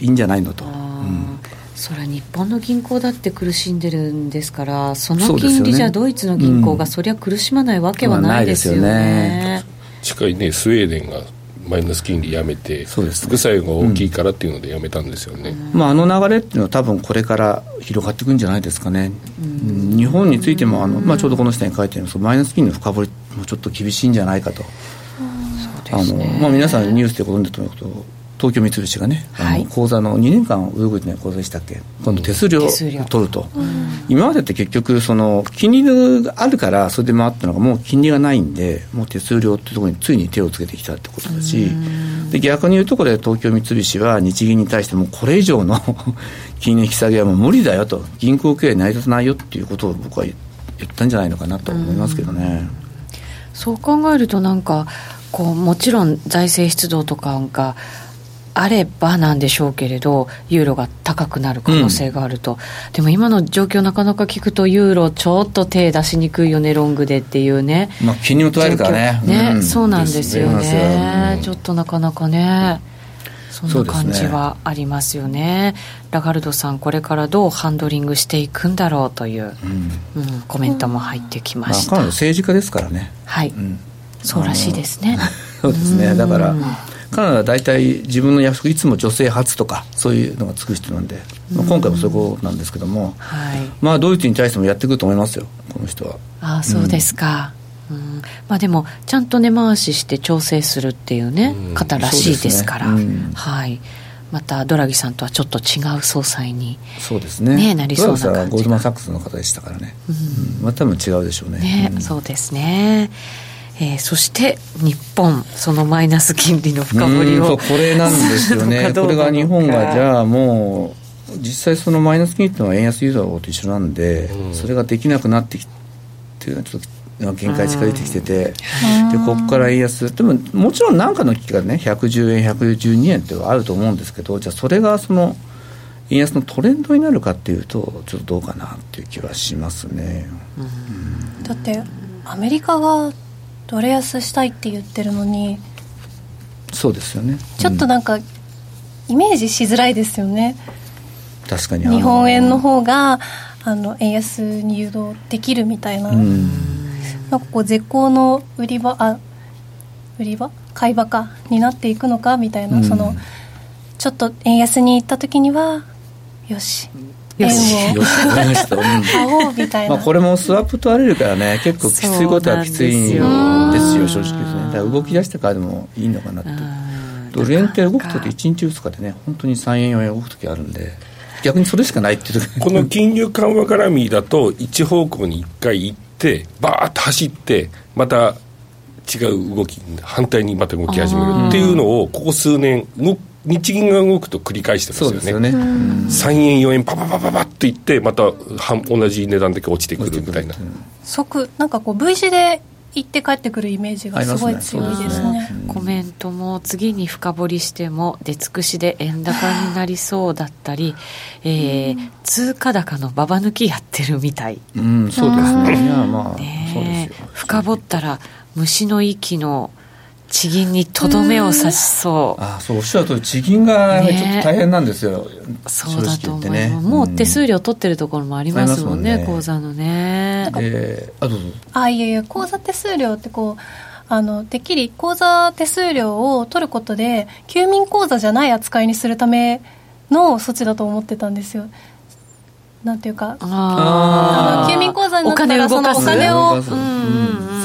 B: いいんじゃないのと、うん、
A: それは日本の銀行だって苦しんでるんですからその金利じゃドイツの銀行がそりゃ苦しまないわけはないですよね,、
C: 近いねスウェーデンがマイナス金利やめて、そうです副作用が大きいからっていうのでやめたんですよね、
B: うん、まあ、あの流れっていうのは、多分これから広がっていくんじゃないですかね、うん、日本についてもあの、まあ、ちょうどこの下に書いてあるマイナス金利の深掘りもちょっと厳しいんじゃないかと。あのまあ、皆さんニュースでご存知だと思うけど東京三菱がね、はい、あの口座の2年間動いてない口座でしたっけ？今度手数料を取ると、うん、今までって結局その金利があるからそれで回ったのがもう金利がないんでもう手数料っていうところについに手をつけてきたってことだし、で逆に言うところで東京三菱は日銀に対してもこれ以上の (laughs) 金利引き下げはもう無理だよと。銀行経営成り立たないよっていうことを僕は言ったんじゃないのかなと思いますけどね。
A: そう考えるとなんかこうもちろん財政出動とかがあればなんでしょうけれどユーロが高くなる可能性があると、うん、でも今の状況なかなか聞くとユーロちょっと手出しにくいよねロングでっていうね
B: まあ金利も取られるからね。
A: ね、うん、そうなんですよね、うん、ちょっとなかなかね。そんな感じはありますよね、ね、ラガルドさんこれからどうハンドリングしていくんだろうという、うん。コメントも入ってきました、
B: まあ、彼女政治家ですからね。
A: はい、そうらしいですね。(laughs)
B: そうですね。だからカナダは大体自分の役職いつも女性初とかそういうのがつく人なんで、まあ、今回もそういうことなんですけども、はい、まあドイツに対してもやってくると思いますよこの人は。
A: ああそうですか、うん、まあ、でもちゃんと根回しして調整するっていうね、うん、方らしいですから、ね、はい。またドラギさんとはちょっと違う総裁に
B: そうですね。
A: ねなりそうな感じ
B: はゴールドマン・サックスの方でしたからね、うん、まあ多分違うでしょうね。
A: ね、そうですねえー、そして日本、そのマイナス金利の深掘りを
B: これなんですよね、(laughs) これが日本がじゃあもう、実際、そのマイナス金利っていうのは円安ユーザーと一緒なんで、うん、それができなくなってきていうのは、ちょっと限界近づいてきてて、でここから円安、でももちろん何かの危機がね、110円、112円ってあると思うんですけど、じゃあ、それがその、円安のトレンドになるかっていうと、ちょっとどうかなっていう気はしますね。
D: うん、だってアメリカがドル安したいって言ってるのに
B: そうですよね、
D: ちょっとなんか、イメージしづらいですよね。
B: 確かに。
D: 日本円の方があの円安に誘導できるみたいな、うん、なんかこう絶好の売り場あ売り場？買い場か？になっていくのか？みたいな、うん、そのちょっと円安に行った時にはよしよし、よし、買おうみたいな。
B: まあこれもスワップ取られるからね、結構きついことはきついんですよ、正直ですね。だから動き出してからでもいいのかなって。ドル円って動くとき1日2日でね、本当に3円4円動くときあるんで。逆にそれしかないっていう
C: この金融緩和絡みだと一方向に1回行ってバーッと走ってまた違う動き反対にまた動き始めるっていうのをここ数年動日銀が動くと繰り返してますよね。よね。3円、4円、パパパパパッといって、また同じ値段だけ落ちてくるみたいな。
D: 即、なんかこう、V 字で行って帰ってくるイメージがすごい強いですね、ね、
A: コメントも次に深掘りしても出尽くしで円高になりそうだったり、えー、通貨高のババ抜きやってるみたい、
B: うん、そうですね。いやまあ、ね、
A: 深掘ったら虫の息の地銀にとどめを刺しそう。
B: あそうおっしゃると地銀がちょっと大変なんですよ、
A: ね、そうだと思います、ね、もう手数料取ってるところもありますもんね、うん、口座のね。
B: えー、あどうぞ。
D: あいえいえ口座手数料ってこうあのてっきり口座手数料を取ることで休眠口座じゃない扱いにするための措置だと思ってたんですよ。なんていうかあ休眠口座になったらそのお金を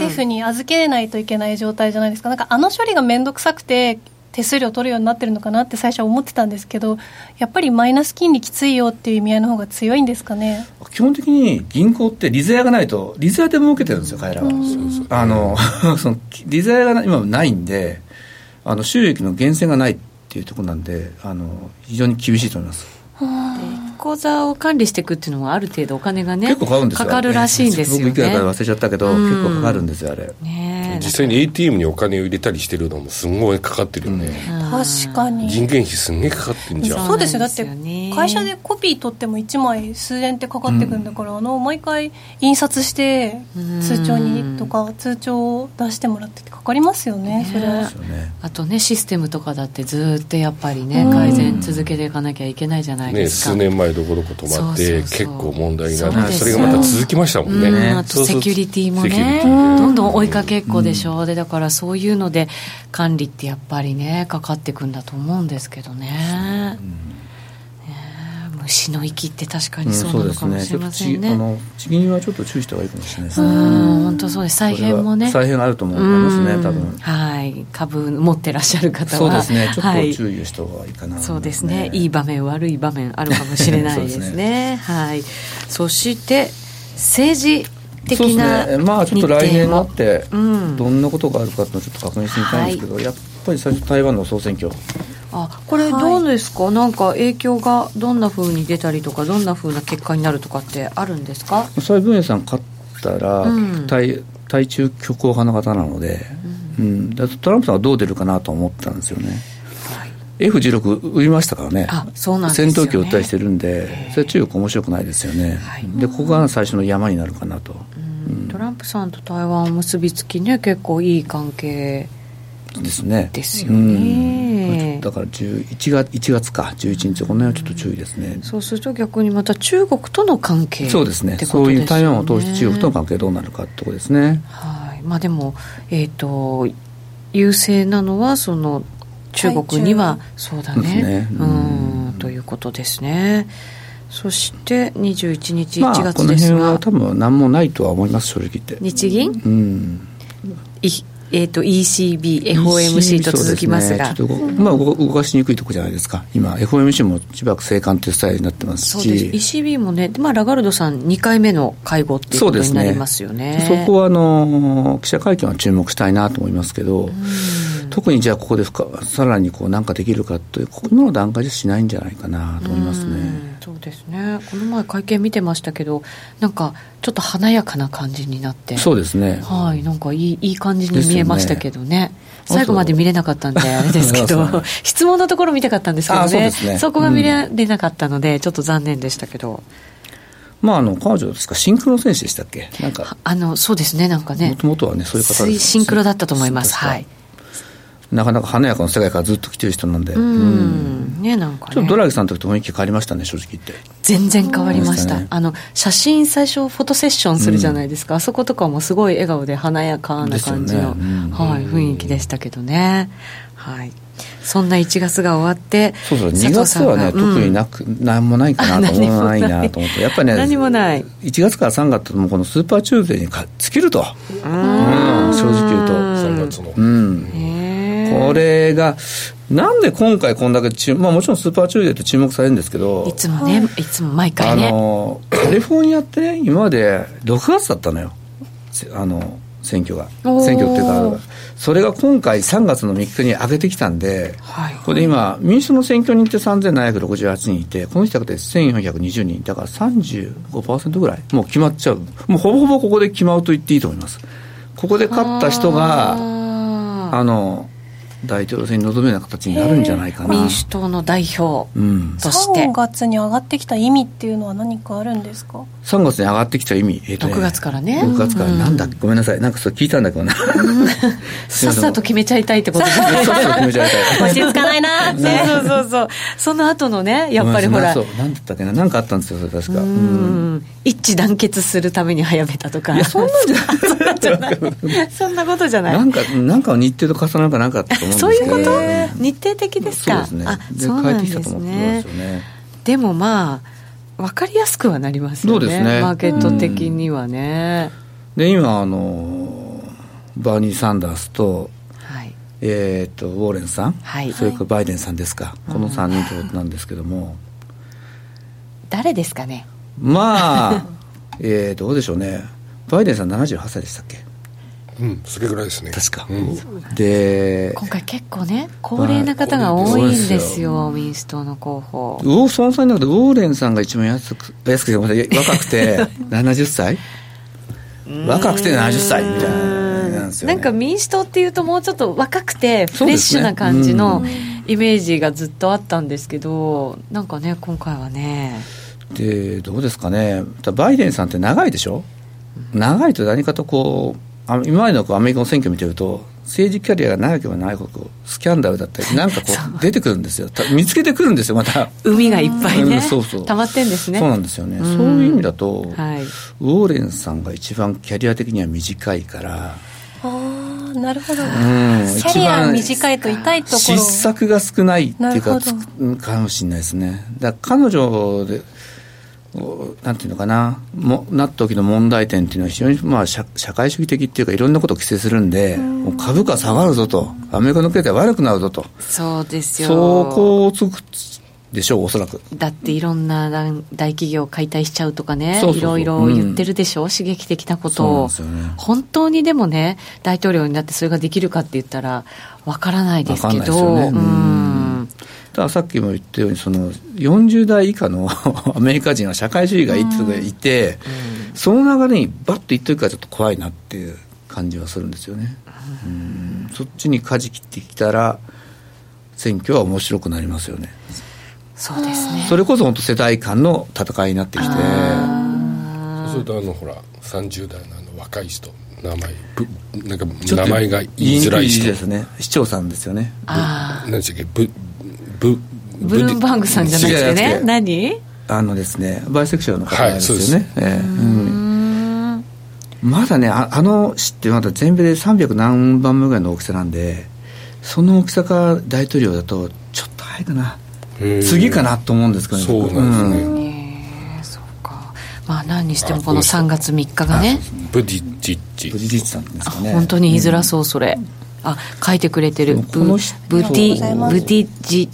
D: 政府に預けないといけない状態じゃないですか。なんかあの処理が面倒くさくて手数料取るようになってるのかなって最初は思ってたんですけどやっぱりマイナス金利きついよっていう意味合いの方が強いんですかね。
B: 基本的に銀行って利ザヤがないと利ザヤで儲けてるんですよ彼らは。あの (laughs) その利ザヤが今ないんであの収益の源泉がないっていうところなんであの非常に厳しいと思います
A: 口座を管理していくっていうのはある程度お金がね
B: 結構かかるんです
A: かかるらしいんですよね。僕いく
B: らか忘れちゃったけど、結構かかるんですよあれ、
C: ね、実際に ATM にお金を入れたりしてるのもすごいかかってるよね、
D: 確かに。
C: 人件費すんげえかかってんじゃ
D: ん。そうですよだって会社でコピー取っても1枚数円ってかかってくんだから、うん、あの毎回印刷して通帳にとか通帳を出してもらってかかりますよね、それは、
A: あとねシステムとかだってずっとやっぱりね改善続けていかなきゃいけないじゃないです
C: か、ね、数年前どこどこ止まって結構問題になってそれがまた続きましたもんね、うん、
A: あとセキュリティもね。どんどん追いかけっこでしょ、うん、でだからそういうので管理ってやっぱりねかかっていくんだと思うんですけどね、うん虫の息って確かにそうなのかもしれませんね,、うん、ね
B: 地銀はちょっと注意した方がいいかもしれないです
A: ね。本当そうです。再編もね。
B: 再編あると思いますね多分。
A: はい。株持ってらっしゃる方
B: は。そうですね。ちょっと注意した方がいいかな、
A: はい、そうですね。いい場面悪い場面あるかもしれないですね。ね、はい。そして政治的な
B: ね、まあちょっと来年になってどんなことがあるかっていうのをちょっと確認してみたいんですけど、はい、やっぱり最初台湾の総選挙
A: あこれどうですか、はい、なんか影響がどんなふうに出たりとかどんなふうな結果になるとかってあるんですか？
B: 蔡文衛さん勝ったら、うん、対対中強硬派の方なので、うん、うん、トランプさんはどう出るかなと思ってたんですよね、はい、F16 売りましたからね。
A: あそうなん
B: です、ね、戦闘機を訴えしてるんでそれ中国面白くないですよね、はい、でここが最初の山になるかなと、
A: うん、トランプさんと台湾を結びつきね結構いい関係
B: ですね。
A: ですよね、
B: うん、だから11月 ,1 月か。11日この辺はちょっと注意ですね、
A: そうすると逆にまた中国との関係
B: そうですね、ね、そういう台湾を通して中国との関係どうなるかってことですね。
A: はい。まあでもえっ、ー、と優勢なのはその中国にはそうだね。ね。うん。ということですね。そして21日1月ですが、まあ、この
B: 辺は多分何もないとは思います正直言って。
A: 日銀？
B: うん。
A: いえーと、ECB、FOMC と続きますが、
B: ね、ちょっとまあ、動かしにくいところじゃないですか、今、FOMC もしばらく静観というスタイルになってますし、
A: ECB もね、まあ、ラガルドさん、2回目の会合っていうことになりますよね。
B: そ、ね、こはあの記者会見は注目したいなと思いますけど、特にじゃあ、ここでさらにこうなんかできるかという、今の段階じゃしないんじゃないかなと思いますね。
A: そうですね。この前会見見てましたけどなんかちょっと華やかな感じになって。
B: そうですね。
A: はいなんかいいいい感じに見えましたけどね、ね、最後まで見れなかったんであれですけど (laughs) 質問のところ見たかったんですけどね。そね。そこが見れなかったので、うん、ちょっと残念でしたけど。
B: まあ、あの彼女ですか、シンクロ選手でしたっけ、なんか。
A: あのそうですね、なんかね、
B: もともとはね、そういう方
A: シンクロだったと思います、はい、
B: なかなか華やかな世界からずっと来てる人なんで、う
A: ん。ねなんか、ね、
B: ちょっとドラギさんの時と雰囲気変わりましたね、正直言って。
A: 全然変わりました、ね、あの写真、最初、フォトセッションするじゃないですか、うん、あそことかもすごい笑顔で華やかな感じの、ね。うん、はい、雰囲気でしたけどね。はい。そんな1月が終わって、
B: そうそう、2月はね、特になく、なんもないかなと思わないなと思って、やっぱりね、
A: 何もない。
B: 1月から3月もこのスーパーチューズデーにか尽きると、うん、正直言うと。3月の。うんこれが、なんで今回こんだけ注、まあもちろんスーパーチューズデーって注目されるんですけど、
A: いつもね、いつも毎回ね。
B: あの、カリフォルニアってね、今まで6月だったのよ。あの、選挙が。選挙っていうか、それが今回3月の3日に上げてきたんで、はい、これで今、民主党の選挙人って3768人いて、この人だけで1420人、だから35%ぐらい、もう決まっちゃう。もうほぼほぼここで決まると言っていいと思います。ここで勝った人が、あの、大統領選に臨むような形になるんじゃないかな、
A: 民主党の代表として、
D: 3月に上がってきた意味っていうのは何かあるんですか？
B: 3月に上がってきた意味、
A: えーとね、6月からね。
B: 6月から。なんだ、ごめんなさい。なんかそれ聞いたんだけどな。(laughs)
A: さっさと決めちゃいたいってことじゃない
B: さっさと決めちゃいたい。(laughs)
D: 落ち着かないな。って
A: そうそうそう。その後のねやっぱりほら。
B: そうなんだったっけな？何かあったんですよそれ確か。
A: うん。一致団結するために早めたとか。
B: いや (laughs) そんなん
A: じゃない。そんなことじゃない。
B: なんかなんか日程と重なるかなんかあったと思うんです
A: そういうこと？日程的ですか？
B: そうですね。
A: あ
B: で帰ってきたと思って
A: ね
B: ますよね。
A: でもまあ分かりやすくはなりますよね。
B: ね。
A: マーケット的にはね、
B: で今あのバーニー・サンダースと,、
A: はい。
B: えー、とウォーレンさん、
A: はい。
B: それからバイデンさんですか、この3人ということなんですけども、
A: 誰ですかね。
B: まあ (laughs) えーどうでしょうね。バイデンさん78歳でしたっけ？
C: うんそれぐらいですね。
B: 確か、
C: うん。
B: で
A: 今回結構ね高齢な方が多いんですよ民主党の候補
B: ウォーその際の中でウォーレンさんが一番安く安くて若くて (laughs) 70歳？若くて70歳みたいなん。ですよ、ね、
A: なんか民主党っていうともうちょっと若くてフレッシュな感じのイメージがずっとあったんですけどなんかね今回はね。
B: でどうですかね。バイデンさんって長いでしょ？長いと何かとこうあ今までのこうアメリカの選挙を見てると政治キャリアが長ければ長いほどスキャンダルだったり (laughs) なんかこう出てくるんですよ。た見つけてくるんですよまた。
A: 海がいっぱいね、
B: うんそうそう。
A: 溜まってんですね。
B: そうなんですよね。そういう意味だと、
A: はい、
B: ウォーレンさんが一番キャリア的には短いから。
D: ああなるほど、
B: うん、
D: キャリア短いと痛いところ。
B: 失策が少ないっていうかかもしれないですね。だから彼女でおなんていうのかな。もなった時の問題点っていうのは非常に、まあ、社社会主義的っていうかいろんなことを規制するんでもう株価下がるぞと。アメリカの経済悪くなるぞと。
A: そうですよ。
B: そこをつくでしょうおそらく。
A: だっていろんな大大企業解体しちゃうとかねいろいろ言ってるでしょ、う刺激的なことを、
B: ね。
A: 本当にでもね大統領になってそれができるかって言ったらわからないですけど、
B: ね。
A: う
B: うん
A: ん
B: たださっきも言ったようにその40代以下の (laughs) アメリカ人は社会主義がいいってことがいて、その流れにバッと言ってるからちょっと怖いなっていう感じはするんですよね、うん。そっちに舵切ってきたら選挙は面白くなりますよね。
A: そうですね。
B: それこそ本当世代間の戦いになってきて。
C: そうするとあのほら30代のあの若い人名前ぶなんか名前が言いづらい人。
B: ですね。市長さんですよね。
A: あ
C: 何でしたっけ？ブブ
A: ブルームバーグさんじゃなくてね。何？
B: あのですねバイセクシュアルの方なんですよね、
C: はい
B: ええ。うん。まだねああの市ってまだ全米で300何番目ぐらいの大きさなんでその大きさが大統領だとちょっと早いかな。次かなと思うんですけど
C: そうなんですね、
B: う
A: まあ何にしてもこの3月3日がね。
C: ブディッジッジ
B: ブリジッチさんです
A: あ
B: かね。
A: 本当に言いづらそうそれ、あ書いてくれてる。ブブディブディジ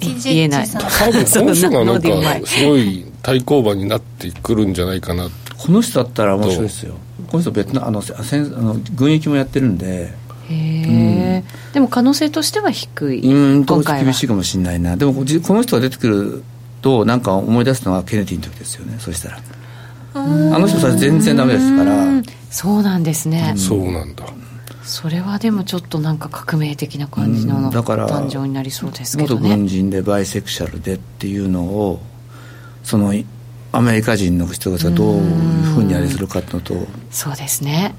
A: 言えない。
C: 多分この人がなんかすごい対抗馬になってくるんじゃないかな。
B: この人だったら面白いですよ。この人別のあのせ戦あの軍役もやってるんで。
A: へえ、でも可能性としては低い。
B: うんと
A: 今回は。
B: 厳しいかもしれないな。でもじこの人が出てくるとなんか思い出すのはケネディの時ですよね。そしたら。あの人さ全然ダメですから。
A: うんそうなんですね、
C: そうなんだ
A: それはでもちょっとなんか革命的な感じ
B: う
A: の
B: んだから
A: 誕生になりそうですけ
B: 元
A: どね。
B: 軍人でバイセクシャルでっていうのをそのいアメリカ人の人たちがどういうふうにあれするかっていうのと、
A: そうですね。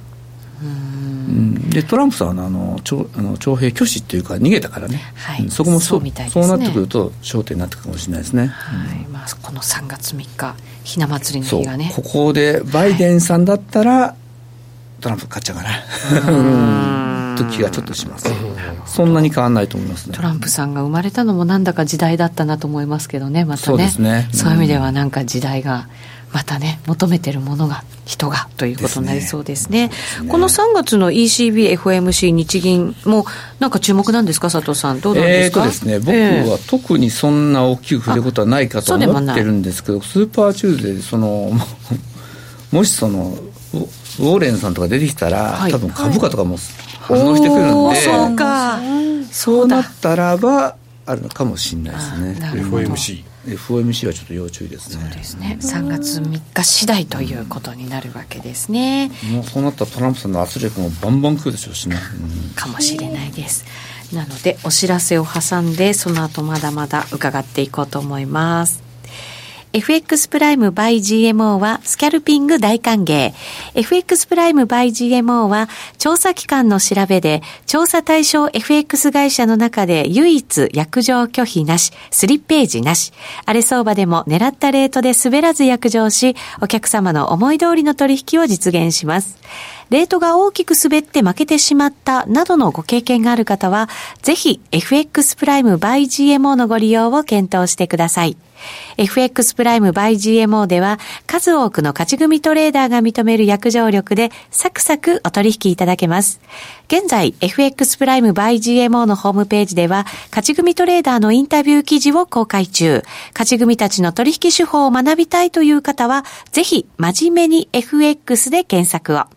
B: うん。でトランプさんはあの徴あの徴兵拒否っていうか逃げたからね、
A: はい。
B: うん。そこもそ
A: そうみたね。
B: そうなってくると焦点になってくるかもしれないですね、
A: はい。まあ、この3月3日ひな祭りの日がね。
B: ここでバイデンさんだったら、トランプ勝っちゃうかな。うん。と気がちょっとします。そんなに変わらないと思いますね。
A: トランプさんが生まれたのもなんだか時代だったなと思いますけどねまたね。
B: そうね。
A: そういう意味ではなんか時代がまたね求めてるものが人がということになりそうですね。
B: ね。
A: この3月の ECB、FOMC、 日銀もなんか注目なんですか佐藤さん。どうなんですか？
B: えーとですね、僕
A: ええ。
B: は特にそんな大きく触れることはないかと思ってるんですけど、スーパーチューズデー、その、ももしその、ウウォーレンさんとか出てきたら、
A: はい。
B: 多分株価とかも反応してくるんで、
A: そうか。
B: そうなったらば、あるのかもしれないですね。
A: あなるほど。
C: FOMC
B: FOMC はちょっと要注意ですね。
A: ですね。3月3日次第ということになるわけですね。
B: もうそうなったらトランプさんの圧力もバンバン来るでしょうしね。うん。
A: かもしれないです。なのでお知らせを挟んでその後まだまだ伺っていこうと思います FX プライム by GMO はスキャルピング大歓迎。FX プライム by GMO は調査機関の調べで調査対象 FX 会社の中で唯一約定拒否なし、スリッページなし。荒れ相場でも狙ったレートで滑らず約定し、お客様の思い通りの取引を実現します。レートが大きく滑って負けてしまったなどのご経験がある方は、ぜひ FX プライム by GMO のご利用を検討してください。FX プライム by GMO では数多くの勝ち組トレーダーが認める約定力でサクサクお取引いただけます。現在 FX プライム by GMO のホームページでは勝ち組トレーダーのインタビュー記事を公開中。勝ち組たちの取引手法を学びたいという方はぜひ真面目に FX で検索を。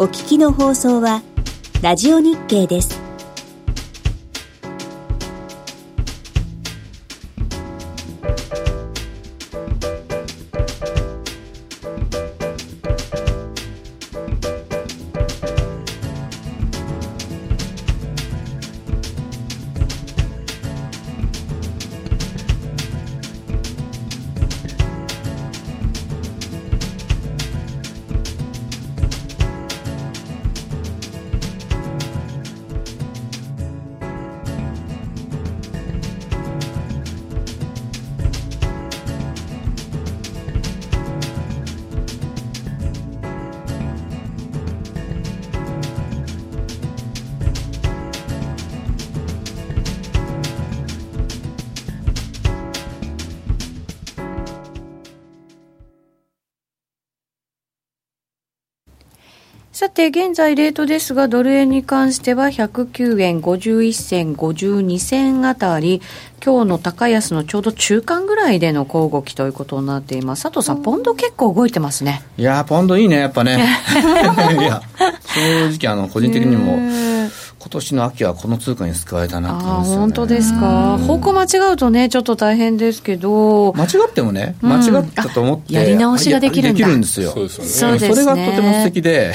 E: お聞きの放送は、ラジオ日経です。
A: さて、現在レートですが、ドル円に関しては109円51銭52銭あたり、今日の高安のちょうど中間ぐらいでの小動きということになっています。佐藤さん、ポンド結構動いてますね。
B: いやポンドいいね、やっぱね。(laughs) いや、正直、あの、個人的にも。今年の秋はこの通貨に救われたなって
A: あ本当ですか？方向間違うとねちょっと大変ですけど。
B: 間違ってもね間違ったと思って、
A: やり直しができるん
B: だ。できるんですよ。
C: そうです
B: よね。それがとても素敵で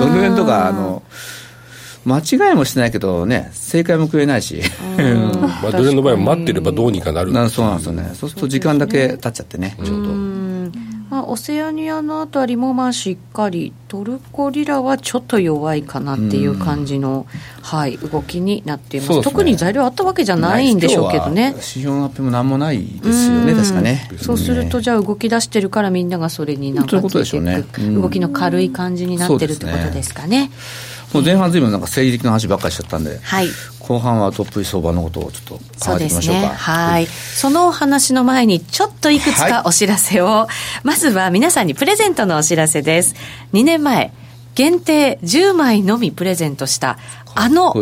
B: ドル円とかあの間違いもしないけどね正解も食えないし。
C: まあドル円の場合は待ってればどうにかなる。(laughs)
B: そうなんですよね。そうすると時間だけ経っちゃってねちょうど
A: まあ、オセアニアのあたりもまあしっかりトルコリラはちょっと弱いかなっていう感じの、はい、動きになっています、ね、特に材料あったわけじゃないんでしょうけどね。
B: 指標の発表もなんもないですよね確かね。
A: そうするとじゃあ動き出してるからみんながそれになんかついていく、ね、動きの軽い感じになってるってことですかね。
B: もう前半ずいぶんなんか政治的な話ばっかりしちゃったんで、
A: はい、
B: 後半はトップ相場のことをちょっと考えていきましょうか。ね、
A: はい。そのお話の前にちょっといくつかお知らせを、はい、まずは皆さんにプレゼントのお知らせです。2年前、限定10枚のみプレゼントした、あの、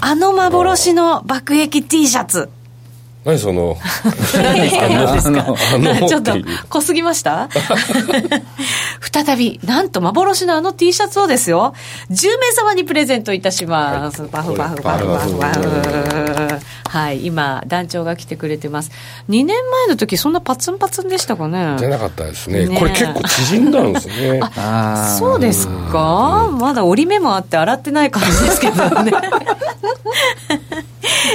A: あの幻の爆撃 T シャツ。
C: 何その (laughs)
A: ちょっと濃すぎました？(laughs) 再びなんと幻のあの T シャツをですよ。10名様にプレゼントいたします、はい、バフバフバフバフバフはい今団長が来てくれてます。2年前の時そんなパツンパツンでしたかね？
C: じゃなかったですね、ね、これ結構縮んだんですね。
A: あそうですか？まだ折り目もあって洗ってない感じですけどね。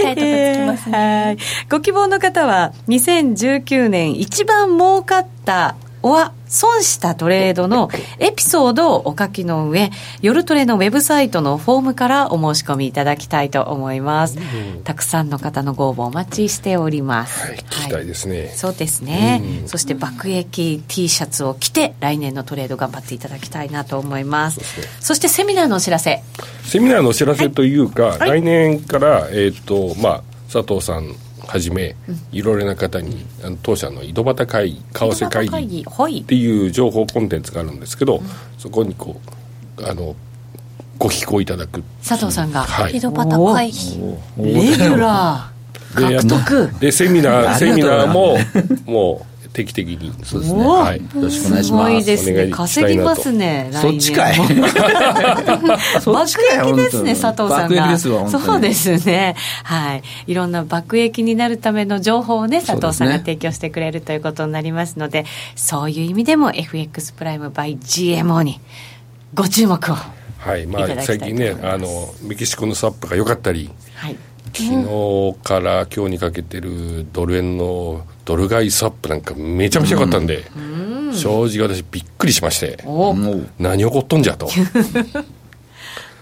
D: 痛いとこつきますね、
A: ご希望の方は2019年一番儲かったは損したトレードのエピソードをお書きの上、夜トレのウェブサイトのフォームからお申し込みいただきたいと思います。うん、たくさんの方のご応募お待ちしております。
C: はい、聞きたいですね。はい、
A: そうですね、うん、そして爆撃 T シャツを着て来年のトレード頑張っていただきたいなと思います。そしてセミナーのお知らせ。
C: セミナーのお知らせというか、はい、来年から、えっ、ー、と、まあ、佐藤さんはじめ、いろいろな方にあの当社の井戸端会議為替会議っていう情報コンテンツがあるんですけど、そこにこうあのご寄稿いただく。
A: 佐藤さんが、
C: はい。
D: 井戸端会議。
A: レギュラー。獲得。
C: でセミナーセミナーももう定期的に。
B: そうですね。
A: お
C: はい。
B: よろしくお願いします。
A: すごいですね。稼ぎますね
B: そっちかい
A: 来年も。
B: そっちかい。(laughs)
A: 爆益ですね佐藤さん
B: 爆
A: が
B: 益ですわ本当に。
A: そうですね。はい。いろんな爆益になるための情報をね佐藤さんが提供してくれるということになりますのでそういう意味でも FX プライム by GMO にご注目を。
C: はい。まあ最近ねあのメキシコのスワップが良かったり
A: はい。
C: 昨日から今日にかけてるドル円のドル買いスワップなんかめちゃめちゃ良かったんで、正直私びっくりしまして何起こっとんじゃと。い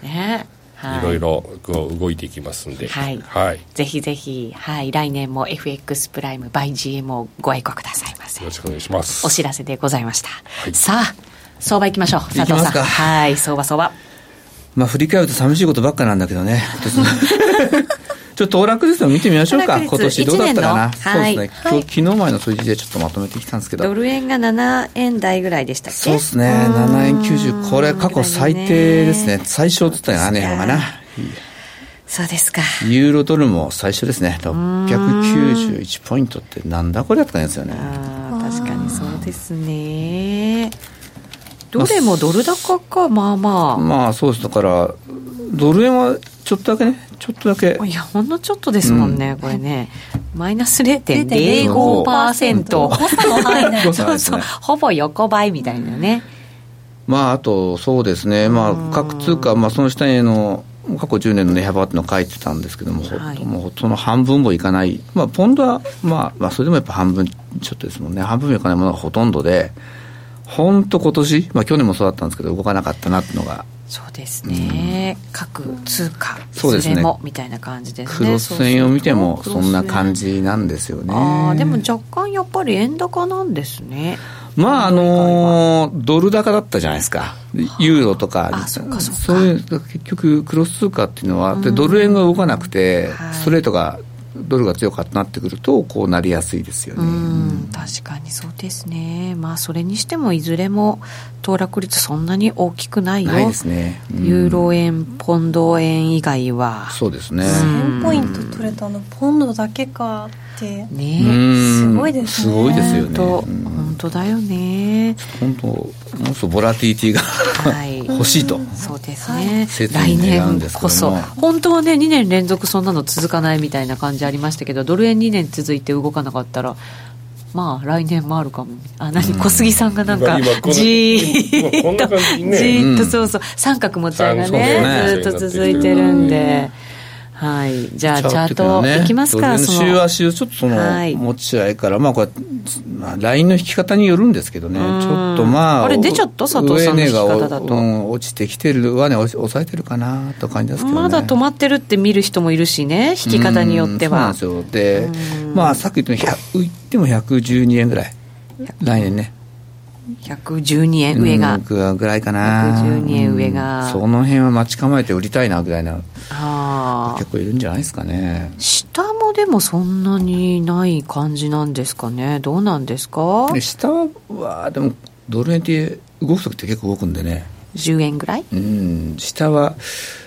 C: (laughs)
A: ね。はい。
C: ろいろこう動いていきますんで。
A: はい。
C: はい、
A: ぜひぜひ、はい、来年も FX プライム by GMO をご愛顧くださいませ。
C: よろしくお願いします。
A: お知らせでございました、
C: い。
A: さあ相場行きましょう。佐藤さん
B: 行きますか。
A: はい相場相場。
B: まあ振り返ると寂しいことばっかなんだけどね (laughs) ちょっと騰落率を見てみましょうか。今年どうだったかな、そうですね、今日昨日前の数字でちょっとまとめてきたんですけど。
A: ドル円が7円台ぐらいでしたっけ？
B: そうですね。7円90これ過去最低ですね。最小っつったら7円かな。
A: そうですか。
B: ユーロドルも最初ですね。691ポイントってなんだこれやったんですよね。
A: 確かにそうですねどれもドル高かまあまあ。
B: まあそうです。だからドル円はちょっとだけね。ちょっとだけ。
A: いやほんのちょっとですもんね、これね。マイナス
B: 0.05%0.05%
D: 誤差の範囲内
B: 誤差
A: そうそう。
B: ですね。
A: ほぼ横ばいみたいなね。
B: まああとそうですね。まあ各通貨まあその下への過去10年の値幅っていうのを書いてたんですけども、ほ
A: はい
B: もうその半分もいかない、まあ、ポンドは、まあ、まあそれでもやっぱ半分ちょっとですもんね。半分もいかないものがほとんどで本当今年、まあ、去年もそうだったんですけど動かなかったなっていうのが。
A: そうですね、各通貨い
B: そうですね。
A: みたいな感じですね。
B: クロス線を見てもそんな感
A: じ
B: じなんですよね。
A: ああでも若干やっぱり円高なんですね。
B: まああのードル高だったじゃないですか。ユーロとか。
A: あそう
B: いう結局クロス通貨っていうのはでドル円が動かなくて、
A: はい。
B: ストレートがドルが強かったなってくるとこうなりやすいですよ
A: う
B: ね、
A: ん確かにそうですね。まあそれにしてもいずれも騰落率そんなに大きくないよ。
B: ないですね、うん。
A: ユーロ円ポンド円以外は。
B: そうですね、
D: 1000ポイント取れたのポンドだけかって。
A: ね。
B: うん。
D: すごいですね。
B: すごいですよね。
A: 本当だよね。
B: 本当もうそうボラティティが
A: はい。(laughs)
B: 欲しいと、
A: そうですね、
B: 切
A: 来年こそ。本当はね2年連続そんなの続かないみたいな感じありましたけどドル円2年続いて動かなかったらまあ来年もあるかも。あ何小杉さんがなんかじーっと
C: 感じにね。
A: じーっと
B: うん
A: そうそう三角持ち合いがね
C: そう
A: ずっと続いてるんではい。じゃあチャートいきますか
B: 週足をちょっとその
A: はい。
B: 持ち合いから、まあこれ、まあ、ラインの引き方によるんですけどね、ち
A: ん。
B: ょっとまあ、
A: あれ出ちゃった？佐藤さんの引き方だと。
B: うん落ちてきてる、上値を抑えてるかなと感じですけどね。
A: まだ止まってるって見る人もいるしね引き方によっては。
B: うんそうなんですよ。で、まあさっき言ったように、100言っても112円ぐらい、来年ね。
A: 112円上が、
B: うんぐらいかな。
A: 112円上が。
B: うん。その辺は待ち構えて売りたいなぐらいな、
A: ああ。
B: 結構いるんじゃないですかね。
A: 下もでもそんなにない感じなんですかね。どうなんですか？
B: で下は、でも、ドル円って動くときって結構動くんでね。
A: 10円ぐらい？
B: うん、下は、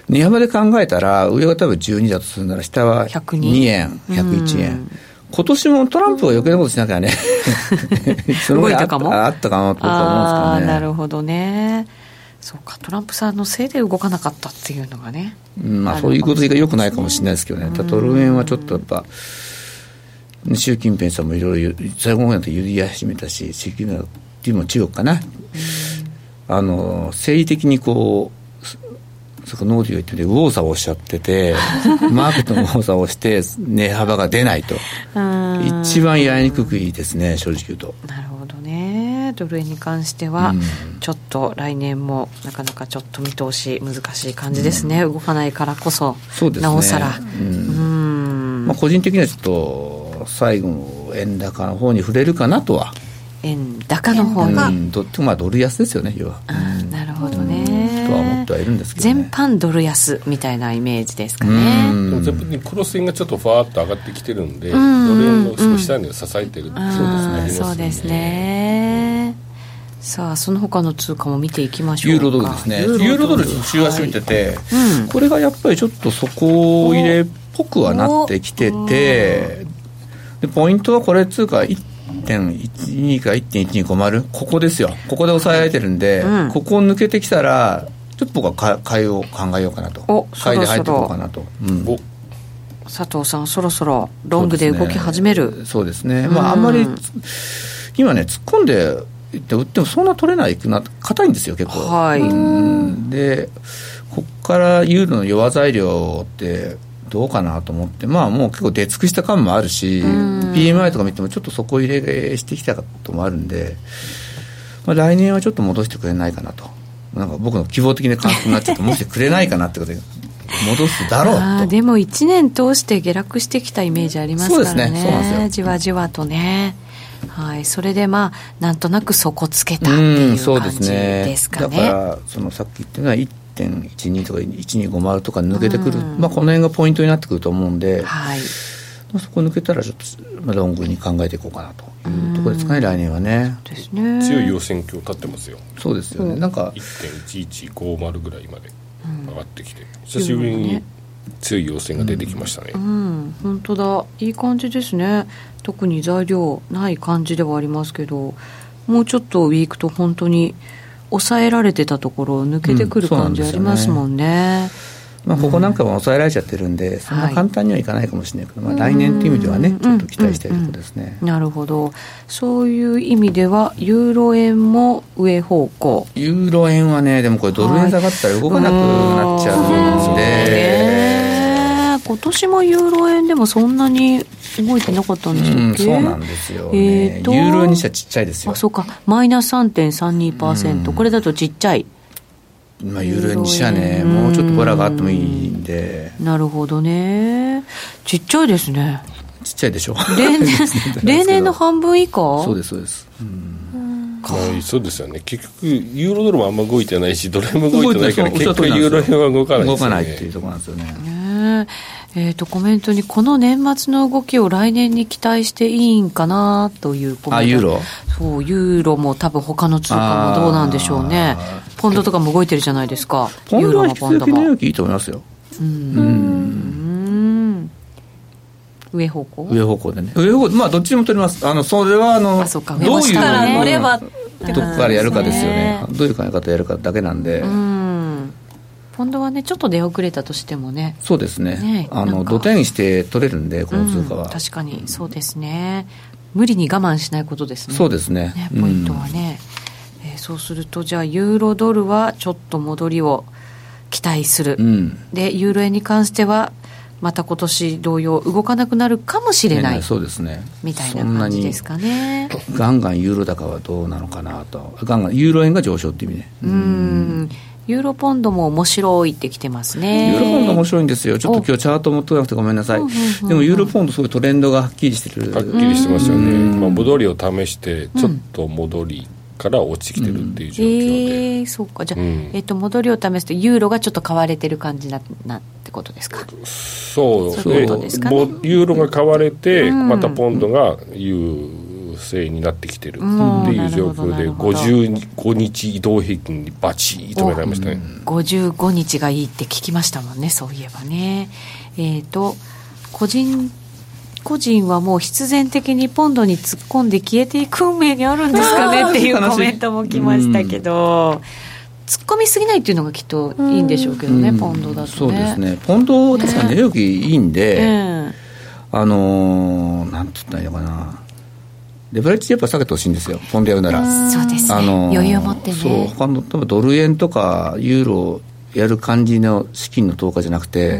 B: 値幅で考えたら、上が多分12だとするなら、下は
A: 102
B: 2円、101円。
A: うん
B: 今年もトランプが余計なことしなきゃね、そ (laughs) の
A: 動いたかも？
B: あったかなと思うんですけどね。
A: なるほどね。そうかトランプさんのせいで動かなかったっていうのがね
B: うんまあ、そういうことが良くないかもしれないですけどね、ただドル円はちょっとやっぱ、習近平さんもいろいろ最後の方になって言い始めたし、習近平っていうのも中国かな、あの政治的にこう、そこノーディを言ってて、右往左往しちゃってて、(laughs) マーケットの右往左往して、値幅が出ないと、
A: うん
B: 一番やりにくくいいですね、正直言うと。
A: なるほどね。ドル円に関しては、
B: うん。
A: ちょっと来年もなかなかちょっと見通し難しい感じですね、動かないからこそ
B: そうですね。
A: なおさら。
B: うん。
A: うん。
B: まあ、個人的にはちょっと、最後の円高の方に触れるかなとは。
A: 円高の方に、あ
B: うん、どまあドル安ですよね、要は。
A: ーなるほど
B: てはいるんですけどね。
A: 全般ドル安みたいなイメージですか
B: う
A: ね
C: でも
B: ん
C: 全部にクロス円がちょっとファーッと上がってきてるんで、
A: ん。
C: ドル円の少し下には支えてるっていう
A: あー
C: のがありますよ
A: そうですね。さあその他の通貨も見ていきましょう
B: ユーロドルですね。ユーロドル週足見てて、はいうん、これがやっぱりちょっと底入れっぽくはなってきててでポイントはこれ通貨1.12か1.1250ここですよ。ここで抑えられてるんで、うん、ここを抜けてきたらちょっと僕は買いを考えようかなと。買いで入っていこうかなと、うん、
A: 佐藤さんそろそろロングで動き始める。
B: そうですね、まああんまり今ね突っ込んでって売ってもそんな取れないくな硬いんですよ結構。はい。でここからユーロの弱材料ってどうかなと思って、まあもう結構出尽くした感もあるし、PMI とか見てもちょっと底入れしてきたこともあるんで、まあ、来年はちょっと戻してくれないかなと、なんか僕の希望的な感覚になっちゃって、戻してくれないかなってことで。戻すだろうと。
A: でも1年通して下落してきたイメージありますからね、そうですね。じわじわとね。はい、それでまあなんとなく底つけたっていう感じですかね。
B: ね。だからそのさっき言ったのは1.12とか1250とか抜けてくる、まあ、この辺がポイントになってくると思うんで、はい、まあ、そこ抜けたらちょっと、まあ、ロングに考えていこうかなというところですかね来年はね。
C: ですね。強い要線橋立ってますよ。
B: そうですよね、なんか
C: 1.1150ぐらいまで上がってきて、久しぶりに強い要線が出てきましたね、
A: うん、うん、本当だ。いい感じですね。特に材料ない感じではありますけどもうちょっとウィークと本当に抑えられてたところを抜けてくる感じありますもんね。
B: まあ、ここなんかも抑えられちゃってるんで、そんな簡単にはいかないかもしれないけど、はい、まあ、来年という意味ではね、ちょっと期待したいところですね、
A: なるほど、そういう意味では、ユーロ円も上方向。
B: ユーロ円はね、でもこれ、ドル円下がったら動かなくなっちゃうんで。
A: 今年もユーロ円でもそんなに動いてなかったんです
B: か、うん、そうなんですよ、ね、えー、ユーロ円にしてはちっちゃいですよ。
A: あそうか。マイナス3.32%、うん、これだとちっちゃい
B: まあ、ユーロ円にしはね、もうちょっとボラがあってもいいんで。
A: なるほどね。ちっちゃいですね。
B: ちっちゃいでしょ。
A: 例年、(laughs) 例年の半分以下？
B: そうです、そうです。うん
C: まあ、そうですよね結局ユーロドルもあんま動いてないしドル円も動いてないから結局ユーロ円は動かない、
B: ね、動かないっていうところなんですよね
A: ねえーと、コメントにこの年末の動きを来年に期待していいんかなというコメントあ
B: ユーロ？
A: そうユーロも多分他の通貨もどうなんでしょうね。ポンドとかも動いてるじゃないですか。
B: ポンドは引き続き値動きいいと思いますよ。うん。
A: 上方向？
B: 上方向でね。上方向まあどっちでも取ります。あのそれはあの
A: どういう乗ればどこ
B: からやるかですよね。どういう考え方やるかだけなんで。うん
A: ポンドはねちょっと出遅れたとしてもね。
B: そうですね。ねあの土手にして取れるんでこの通貨は、うん、
A: 確かに。そうですね。無理に我慢しないことですね。
B: そうですね、
A: ね、ポイントはね、うん、えー、そうするとじゃあユーロドルはちょっと戻りを期待する、うん、でユーロ円に関してはまた今年同様動かなくなるかもしれない、ね、
B: そうですね。
A: みたいな感じですかね。
B: ガンガンユーロ高はどうなのかなと。ガンガンユーロ円が上昇っていう意味ね。うん
A: ユーロポンドも面白いってきてますね。
B: ユーロポンド面白いんですよ。ちょっと今日チャート持ってなくてごめんなさい、でもユーロポンドすごいトレンドがはっきりしてる。
C: はっきりしてますよね、まあ、戻りを試してちょっと戻り、から落ちてきてるっていう状況で、うん、
A: えー、そうか。じゃあ、うん、えーと、戻りを試すとユーロがちょっと買われてる感じななってことですか？
C: そう。そうですか、ね、ユーロが買われて、うん、またポンドが優勢になってきてるっていう状況で、55日移動平均にバチッとめられましたね。
A: 55日がいいって聞きましたもんねそういえばね。えっ、ー、と個人個人はもう必然的にポンドに突っ込んで消えていく運命にあるんですかね (laughs) っていうコメントも来ましたけど。突っ込みすぎないっていうのがきっといいんでしょうけどね、ポンドだと、ね、
B: そうですね、ポンド、確かに値動きいいんで、ね、あのー、なんて言ったらいいのかな、レバレッジやっぱ下げてほしいんですよ、ポンドやるなら。
A: そうですね、あのー、余裕を持ってね。
B: そう、他の、多分ドル円とかユーロやる感じの資金の投下じゃなくて、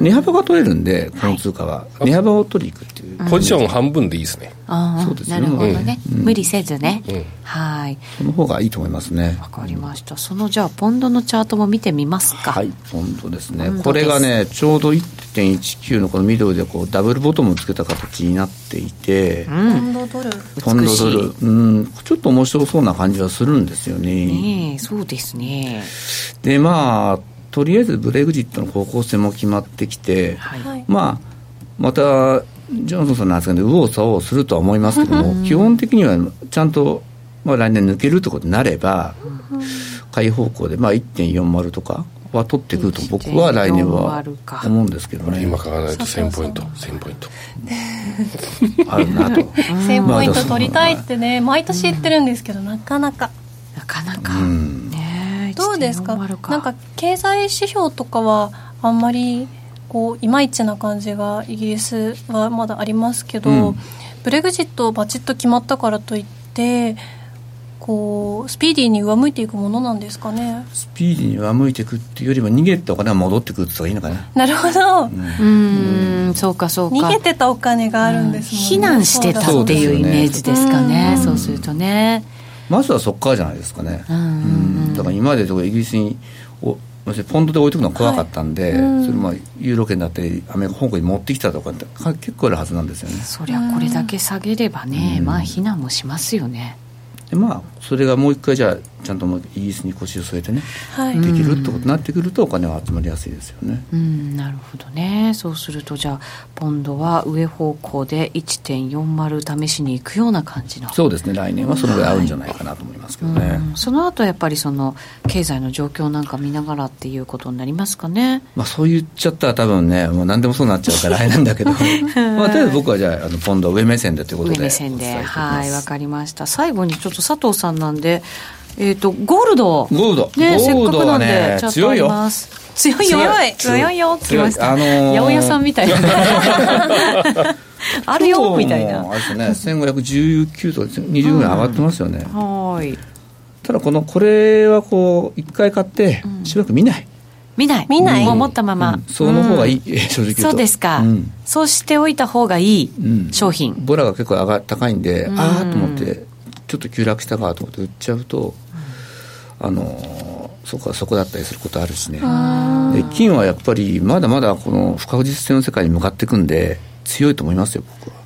B: 値幅が取れるんで、この通貨は、値幅を取りにいくっていう。
C: ポジション半分でいいですね。
A: あそうですね。なるほどね。無理せずね。はい。
B: その方がいいと思いますね。
A: わかりました。そのじゃあ、ポンドのチャートも見てみますか。
B: はい、ポンドですね。これがね、ちょうど1.19のこのミドルでこうダブルボトムをつけた形になっていて、
D: ポンドドル。
B: ポンドドル。うん、ちょっと面白そうな感じはするんですよね。
A: ねそうですね。
B: で、まあ、とりあえずブレグジットの方向性も決まってきて、はい、まあ、またジョンソンさんの発言で右往左往するとは思いますけども、基本的にはちゃんとまあ、来年抜けるということになれば、買い方向で、まあ、1.40とかは取ってくると僕は来年は思うんですけどね。
C: 今買わないと1000ポイント1000ポイント。
B: あるなと。(laughs)
D: 1000ポイント取りたいってね毎年言ってるんですけどなかなか。
A: なかなか、ね
D: どうですか？なんか経済指標とかはあんまりこういまいちな感じがイギリスはまだありますけど、うん、ブレグジットバチッと決まったからといってこうスピーディーに上向いていくものなんですかね？
B: スピーディーに上向いていくっていうよりも逃げたお金が戻ってくるっていいのかな。
D: なるほど。
A: うん。そうかそうか。
D: 逃げてたお金があるんですもん
A: ね、避難してたっていうイメージですかね。そうするとね。
B: まずはそこからじゃないですかね。うんだから今までイギリスにポンドで置いとくのは怖かったんで、はい。うん、それもユーロ圏だったりアメリカ香港に持ってきたとかって結構あるはずなんですよね。
A: そりゃこれだけ下げればね、うん、まあ避難もしますよね。
B: でまあそれがもう一回じゃあちゃんとイギリスに腰を据えてね、はい、できるってことになってくるとお金は集まりやすいですよね。
A: うんなるほどね。そうするとじゃあポンドは上方向で1.40試しにいくような感じの。
B: そうですね。来年はそのぐらい合うんじゃないかなと思いますけどね、はい、
A: その後やっぱりその経済の状況なんか見ながらっていうことになりますかね。
B: まあそう言っちゃったら多分ねもう何でもそうなっちゃうからあれなんだけど。(laughs) まあとりあえず僕はじゃああのポンド上目線でということで
A: 上目線で。はいわかりました。最後にちょっと佐藤さんなんでえっ、ー、と、ゴールド。
B: ゴールド。
A: ね、
B: せっ
A: かくなんで、ちょっとあります。強いよ。強い。強いよ。つきました。あのー、八百屋さんみたいな。(laughs) あるよ、みたいな。
B: あれですね、1519と20ぐらい上がってますよね。
A: うん、はい。
B: ただ、この、これはこう、一回買って、しばらく見ない。
A: 見ない。
D: 見ない。
A: もう持ったまま。
B: その方がいい、正直
A: そうですか。そうしておいた方がいい商品。
B: ボラが結構上が高いんで、ああと思って、ちょっと急落したかと思って売っちゃうと、あのそこはそこだったりすることあるしね。で金はやっぱりまだまだこの不確実性の世界に向かっていくんで強いと思いますよ僕は。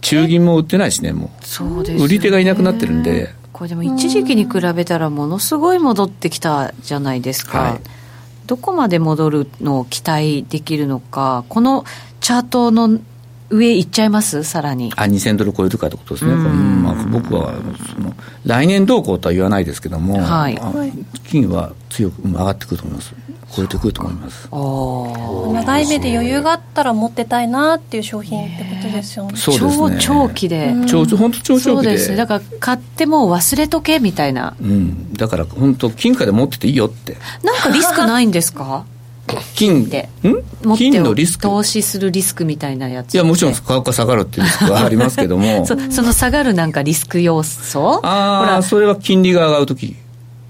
B: 中銀も売ってないしねもう。ね、売り手がいなくなってるんで。
A: これでも一時期に比べたらものすごい戻ってきたじゃないですか、はい、どこまで戻るのを期待できるのか。このチャートの上行っちゃいます？さらに。
B: あ2000ドル超えるかってことですね、まあ、僕はその来年どうこうとは言わないですけども、はい、金は強く上がってくると思います。超えてくると思います。
D: 長い目で余裕があったら持ってたいなっていう商品ってことですよね。
B: そうです
A: ね。超長期で。
B: 超本当超長期でそうです
A: だから買っても忘れとけみたいな、
B: うん、だから本当金貨で持ってていいよって
A: なんかリスクないんで。すか
B: 金で金のリスク？
A: 投資するリスクみたいなやつ
B: いやもちろん価格が下がるっていうリスクはありますけども。(laughs)
A: そその下がるなんかリスク要素？
B: ああそれは金利が上がるとき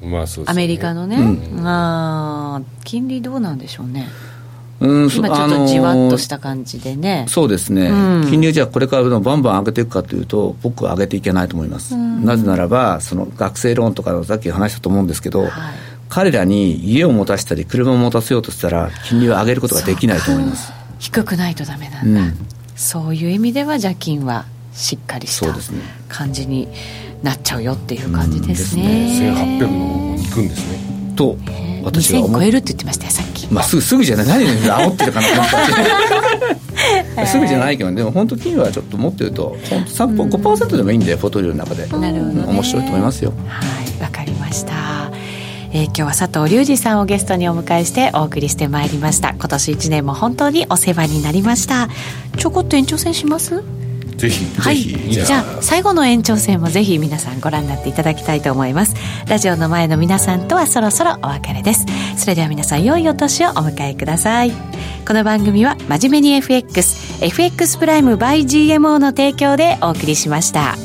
C: まあそう、
A: ね、アメリカのね、うん、あ金利どうなんでしょうね。うん、今ちょっとじわっとした感じでね、
B: そうですね、うん、金利をじゃあこれからバンバン上げていくかというと僕は上げていけないと思います、うん、なぜならばその学生ローンとかさっき話したと思うんですけど、はい彼らに家を持たせたり車を持たせようとしたら金利を上げることができないと思います。
A: 低くないとダメなんだ、うん、そういう意味ではじゃあ金はしっかりした感じになっちゃうよっていう感じですね,、うん、です
C: ね。1800もいくんですね。
B: と
A: 私は超えるって言ってましたよさっき、
B: まあ、すぐすぐじゃない何で煽ってるかな (laughs) すぐじゃないけどでも本当金はちょっと持ってると本当3 5%でもいいんでポートリオの中で。なるほど、ね、面白いと思いますよ。
A: はい。わかりましたえー、今日は佐藤隆二さんをゲストにお迎えしてお送りしてまいりました。今年1年も本当にお世話になりました。ちょこっと延長戦します？
C: ぜひ
A: はい。じゃあ最後の延長戦もぜひ皆さんご覧になっていただきたいと思います。ラジオの前の皆さんとはそろそろお別れです。それでは皆さん良いお年をお迎えください。この番組は真面目に FXFX プライム by GMO の提供でお送りしました